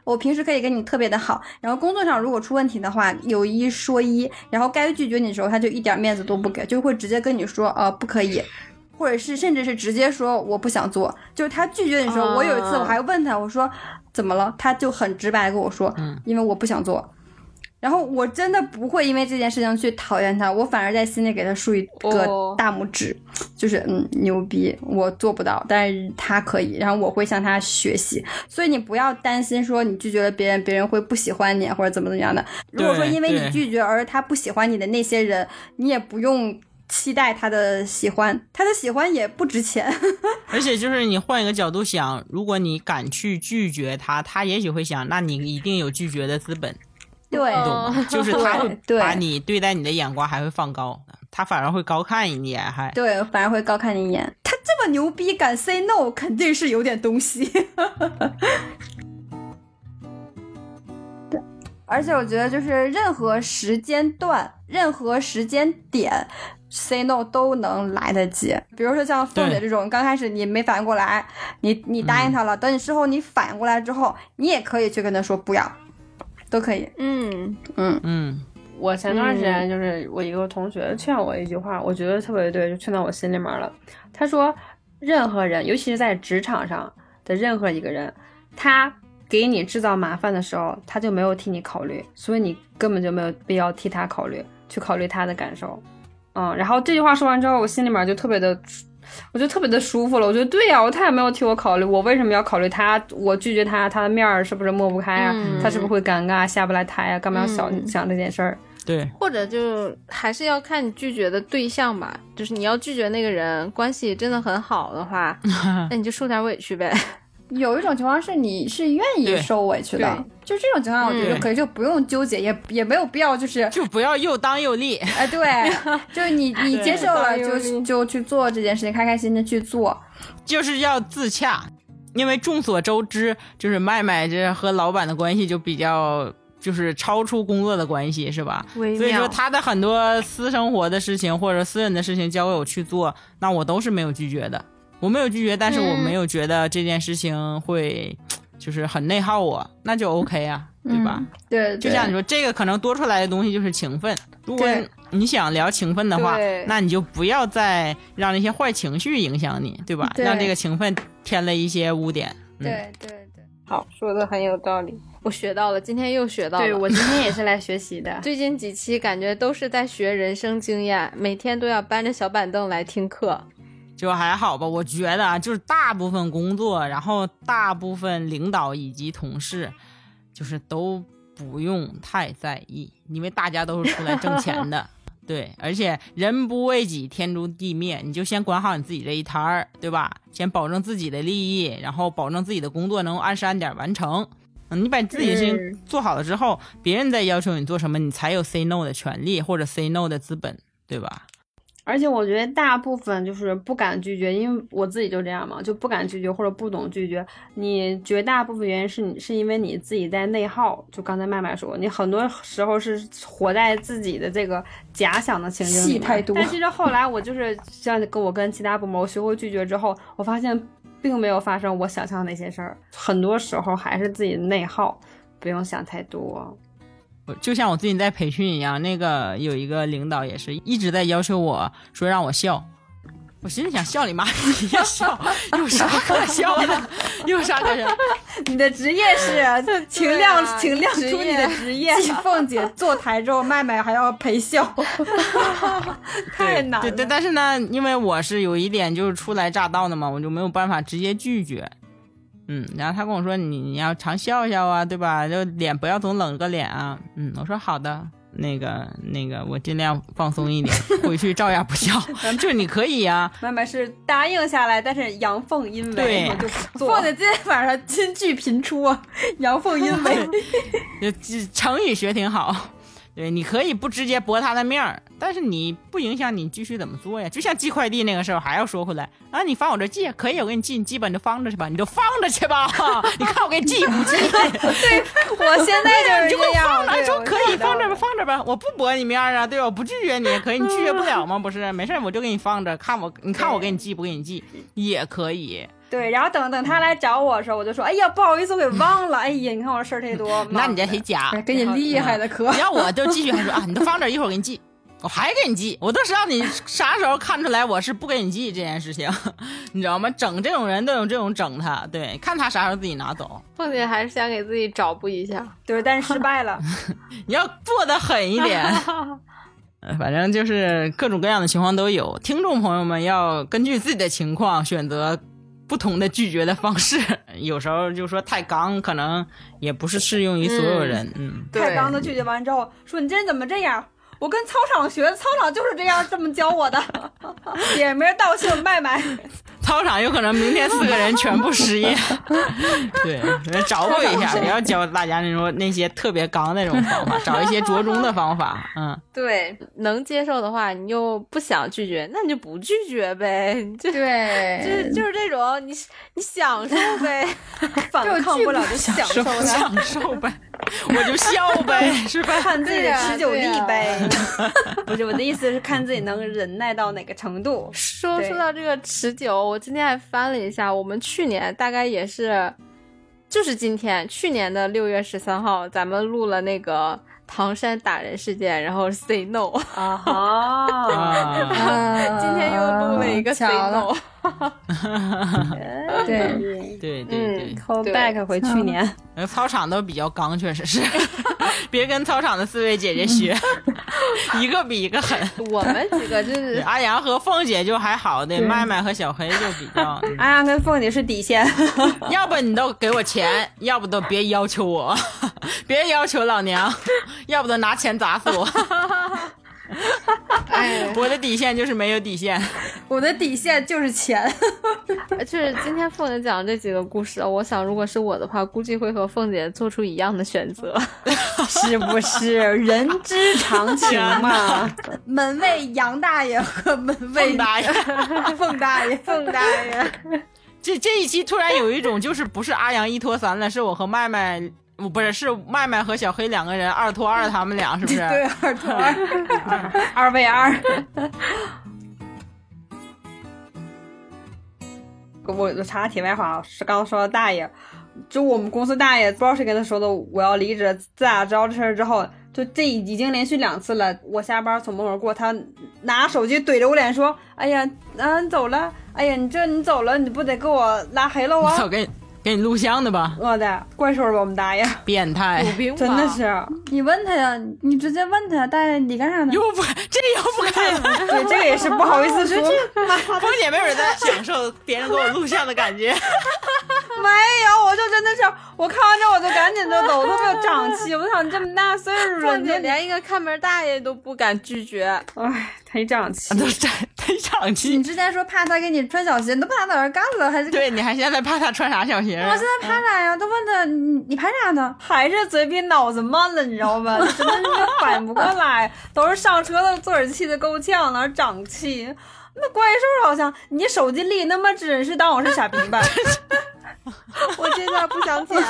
我平时可以跟你特别的好，然后工作上如果出问题的话，有一说一，然后该拒绝你的时候，他就一点面子都不给，就会直接跟你说，呃，不可以，或者是甚至是直接说我不想做。就是他拒绝你的时候，啊我有一次我还问他，我说怎么了？他就很直白的跟我说，嗯因为我不想做。然后我真的不会因为这件事情去讨厌他，我反而在心里给他竖一个哦大拇指，就是嗯牛逼，我做不到，但是他可以，然后我会向他学习。所以你不要担心说你拒绝了别人，别人会不喜欢你或者怎么怎么样的。如果说因为你拒绝而他不喜欢你的那些人，你也不用期待他的喜欢，他的喜欢也不值钱。*laughs* 而且就是你换一个角度想，如果你敢去拒绝他，他也许会想，那你一定有拒绝的资本，对你懂吗？就是他会 *laughs* 把你对待你的眼光还会放高，他反而会高看一眼，还对，反而会高看你一眼。他这么牛逼，敢 say no，肯定是有点东西。*laughs* 对，而且我觉得就是任何时间段、任何时间点。Say no 都能来得及，比如说像凤姐这种，刚开始你没反应过来，你你答应他了，等你之后你反应过来之后，你也可以去跟他说不要，都可以。嗯，嗯，我前段时间就是我一个同学劝我一句话，我觉得特别对，就劝到我心里面了。他说，任何人，尤其是在职场上的任何一个人，他给你制造麻烦的时候，他就没有替你考虑，所以你根本就没有必要替他考虑，去考虑他的感受。嗯，然后这句话说完之后，我心里面就特别的，我就特别的舒服了。我觉得对呀、我他也没有替我考虑，我为什么要考虑他？我拒绝他，他的面儿是不是抹不开啊？嗯他是不是会尴尬下不来台啊？干嘛要想、嗯想这件事儿？对，或者就还是要看你拒绝的对象吧，就是你要拒绝那个人，关系真的很好的话，*laughs* 那你就受点委屈呗。有一种情况是你是愿意对受委屈的，就这种情况，我觉得嗯可以就不用纠结，也也没有必要就是就不要又当又立。哎，对，*laughs* 就是你你接受了就就去做这件事情，开开心心去做。就是要自洽，因为众所周知，就是麦麦这和老板的关系就比较就是超出工作的关系，是吧？所以说他的很多私生活的事情或者私人的事情交给我去做，那我都是没有拒绝的。我没有拒绝，但是我没有觉得这件事情会 *tsk* 就是很内耗我，那就 OK 啊，对吧？嗯对，就像你说，这个可能多出来的东西就是情分。如果你想聊情分的话，那你就不要再让那些坏情绪影响你，对吧？对让这个情分添了一些污点。嗯、对对对，好，说的很有道理。我学到了，今天又学到了。对我今天也是来学习的。*laughs* 最近几期感觉都是在学人生经验，每天都要搬着小板凳来听课。就还好吧，我觉得啊，就是大部分工作，然后大部分领导以及同事，就是都不用太在意，因为大家都是出来挣钱的。*laughs* 对，而且人不为己，天诛地灭。你就先管好你自己这一摊儿，对吧？先保证自己的利益，然后保证自己的工作能按时按点完成。嗯，你把自己的事情做好了之后，别人再要求你做什么，你才有 say no 的权利或者 say no 的资本，对吧？而且我觉得大部分就是不敢拒绝，因为我自己就这样嘛，就不敢拒绝或者不懂拒绝。你绝大部分原因是你是因为你自己在内耗。就刚才麦麦说，你很多时候是活在自己的这个假想的情境里戏太多但其实后来我就是像跟我跟其他部门我学会拒绝之后，我发现并没有发生我想象的那些事儿，很多时候还是自己内耗，不用想太多。就像我最近在培训一样，那个有一个领导也是一直在要求我说让我笑。我心里想笑你妈逼呀笑，有啥可笑的？有啥可笑？*laughs* 你的职业是，*laughs* 请亮，啊请亮出你的职业。继凤姐坐台之后，麦麦还要陪笑，*laughs* 太难了。对对，但是呢，因为我是有一点就是初来乍到的嘛，我就没有办法直接拒绝。嗯，然后他跟我说你你要常笑笑啊，对吧？就脸不要总冷个脸啊。嗯，我说好的，那个那个我尽量放松一点，回去照样不笑。*laughs* 就是你可以呀、麦麦是答应下来，但是阳奉阴违，对我就不 *laughs* 做。凤姐今天晚上金句频出啊，阳奉阴 *laughs* 违。就这成语学挺好。对，你可以不直接驳他的面儿，但是你不影响你继续怎么做呀。就像寄快递那个事儿，还要说回来啊，你放我这寄可以，我给你寄，你寄吧，你就放着去吧，你就放着去吧。*laughs* 你看我给你寄不寄？*laughs* 对 *laughs* 我现在就是这样，放着说可以放着吧，放着吧，我不驳你面儿啊，对吧？我不拒绝你，可以，你拒绝不了吗？不是，没事儿，我就给你放着，看我，你看我给你寄不给你寄也可以。对，然后等等他来找我的时候，我就说，哎呀，不好意思，我给忘了。哎呀，你看我事儿忒多。*laughs* 那你这忙谁假？哎给你厉害的可你要我就继续还说啊，*laughs* 你都放这儿，一会儿给你寄，我还给你寄，我都是让你啥时候看出来我是不给你寄这件事情，*laughs* 你知道吗？整这种人都有这种整他，对，看他啥时候自己拿走。凤姐还是想给自己找补一下。对，但是失败了。你要做的狠一点。呃反正就是各种各样的情况都有，听众朋友们要根据自己的情况选择不同的拒绝的方式。*laughs* 有时候就说太刚，可能也不是适用于所有人。嗯，太刚的拒绝完之后，说你这人怎么这样？我跟操场学的，操场就是这样这么教我的。*laughs* 点名道姓麦麦，操场有可能明天四 *laughs* 个人全部失业。*laughs* 对，找补一下，不要教大家那种那些特别刚那种方法，*laughs* 找一些折中的方法。嗯，对，能接受的话，你又不想拒绝，那你就不拒绝呗。就对，就是就是这种，你你享受呗。反抗不了就享受它，享受呗，*laughs* 我就笑呗，是吧？看自己的持久力呗。*laughs* 不是我的意思是看自己能忍耐到哪个程度。说说到这个持久，我今天还翻了一下，我们去年大概也是就是今天，去年的六月十三号，咱们录了那个唐山打人事件，然后 say no，啊哈，啊，*laughs* 今天又录了一个 say no *laughs* 了。对，对对。对，call back 回去年，那操场都比较刚，确实是，别跟操场的四位姐姐学，*laughs* 一个比一个狠。我们几个就是阿阳和凤姐就还好的，麦麦和小黑就比较，*laughs* 阿阳跟凤姐是底线，*laughs* 要不你都给我钱，要不都别要求我，别要求老娘，要不都拿钱砸死我。哎，*laughs* 我的底线就是没有底线。我的底线就是钱。*laughs* 就是今天凤姐讲的这几个故事，我想如果是我的话，估计会和凤姐做出一样的选择。*laughs* 是不是？人之常情嘛。门卫杨大爷和门卫凤大爷，凤大爷，凤大爷，这这一期突然有一种就是不是阿阳一拖三了，是我和麦麦，我不是是麦麦和小黑两个人二拖二，他们俩是不是？*laughs* 对，二拖二。*laughs* 二 v 二。我我插个题外话，是刚刚说到大爷，就我们公司大爷，不知道谁跟他说的，我要离职。自打知道这事儿之后，就这已经连续两次了。我下班从门口过，他拿手机怼着我脸说：“哎呀，啊，你走了，哎呀，你这你走了，你不得给我拉黑了啊我给你给你录像的吧，我的怪兽吧，我们大爷，变态有，病吧真的是，你问他呀，你直接问他，大爷你干啥呢？又不 *laughs* 这又不敢。*laughs* 对，这个也是不好意思说。凤姐妹妹在享受别人给我录像的感觉。*laughs* 没有，我就真的是，我看完之后我就赶紧就走，我特别有长气。我想这么大岁数了，连一个看门大爷都不敢拒绝。哎，忒长气。都太太长你。之前说怕他给你穿小鞋，你都怕他在这干了，还是？对，你还现在怕他穿啥小鞋？我现在怕啥呀？都问他，你你怕啥呢？还是嘴比脑子慢了，你知道吧？真的是反应不过来，都是上车的坐儿气的够呛，哪儿长气？那怪兽好像你手机里那么真，是当我是傻逼吧？*laughs* *laughs* 我这段不想剪。*laughs*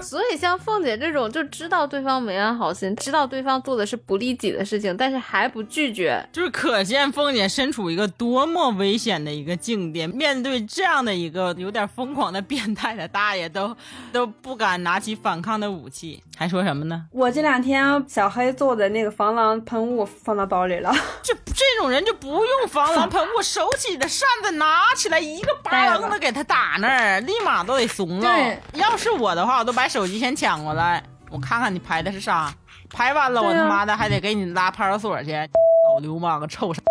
所以像凤姐这种，就知道对方没安好心，知道对方做的是不利己的事情，但是还不拒绝，就是可见凤姐身处一个多么危险的一个境地，面对这样的一个有点疯狂的变态的大爷，都 *laughs* 都不敢拿起反抗的武器，还说什么呢？我这两天小黑做的那个防狼喷雾放到包里了，这这种人就不用防狼喷雾，手起的扇子拿起来一个巴楞的给他打那儿，立马都得怂了。要是我的话，我都把手机先抢过来，我看看你拍的是啥，拍完了我他妈的还得给你拉派出所去，老流氓臭傻，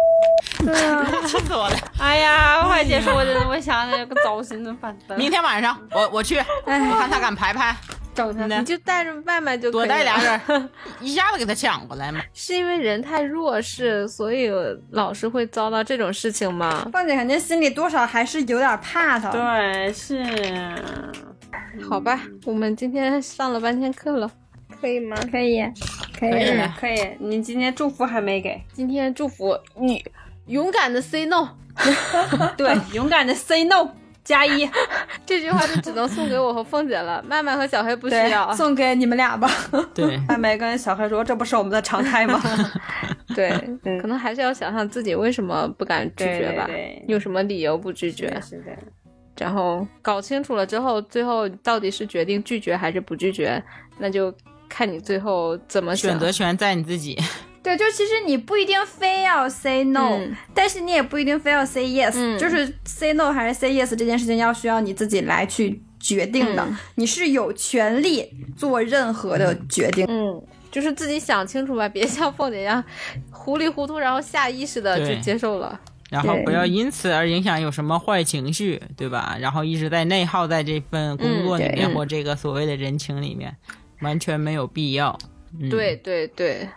*laughs* 气死我了！哎呀，我还姐说，我真的我想起来个糟心的反正 *laughs* 明天晚上我我去，我看他敢拍拍，*laughs* 整他你就带着外卖就多带俩人，一下子给他抢过来嘛。是因为人太弱势，所以老是会遭到这种事情吗？凤姐肯定心里多少还是有点怕他。对，是。好吧，我们今天上了半天课了，可以吗？可以，可以。可以可以，你今天祝福还没给。今天祝福你勇敢的 say no，*laughs* 对，勇敢的 say no 加一。*laughs* 这句话就只能送给我和凤姐了，*laughs* 麦麦和小黑不需要。送给你们俩吧。对，麦麦跟小黑说：“这不是我们的常态吗对，嗯可能还是要想想自己为什么不敢？”拒绝吧，对对有什么理由不拒绝？是的，然后搞清楚了之后，最后到底是决定拒绝还是不拒绝，那就看你最后怎么想。选择权在你自己。*laughs* 对，就其实你不一定非要 say no，、嗯。但是你也不一定非要 say yes，、嗯。就是 say no 还是 say yes 这件事情要需要你自己来去决定的，嗯。你是有权利做任何的决定。嗯，就是自己想清楚吧，别像凤姐一样糊里糊涂，然后下意识的就接受了。然后不要因此而影响有什么坏情绪，对吧？然后一直在内耗在这份工作里面、嗯或这个所谓的人情里面，完全没有必要。嗯、对，对对。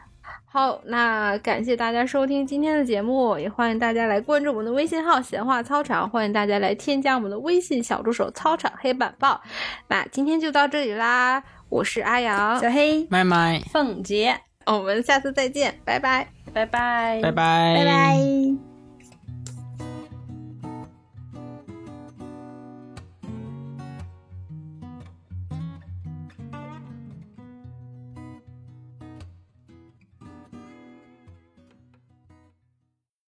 好，那感谢大家收听今天的节目，也欢迎大家来关注我们的微信号“闲话操场”，欢迎大家来添加我们的微信小助手“操场黑板报”。那今天就到这里啦，我是阿阳，小黑，麦麦，凤姐，我们下次再见，拜拜。拜拜，拜拜，拜拜。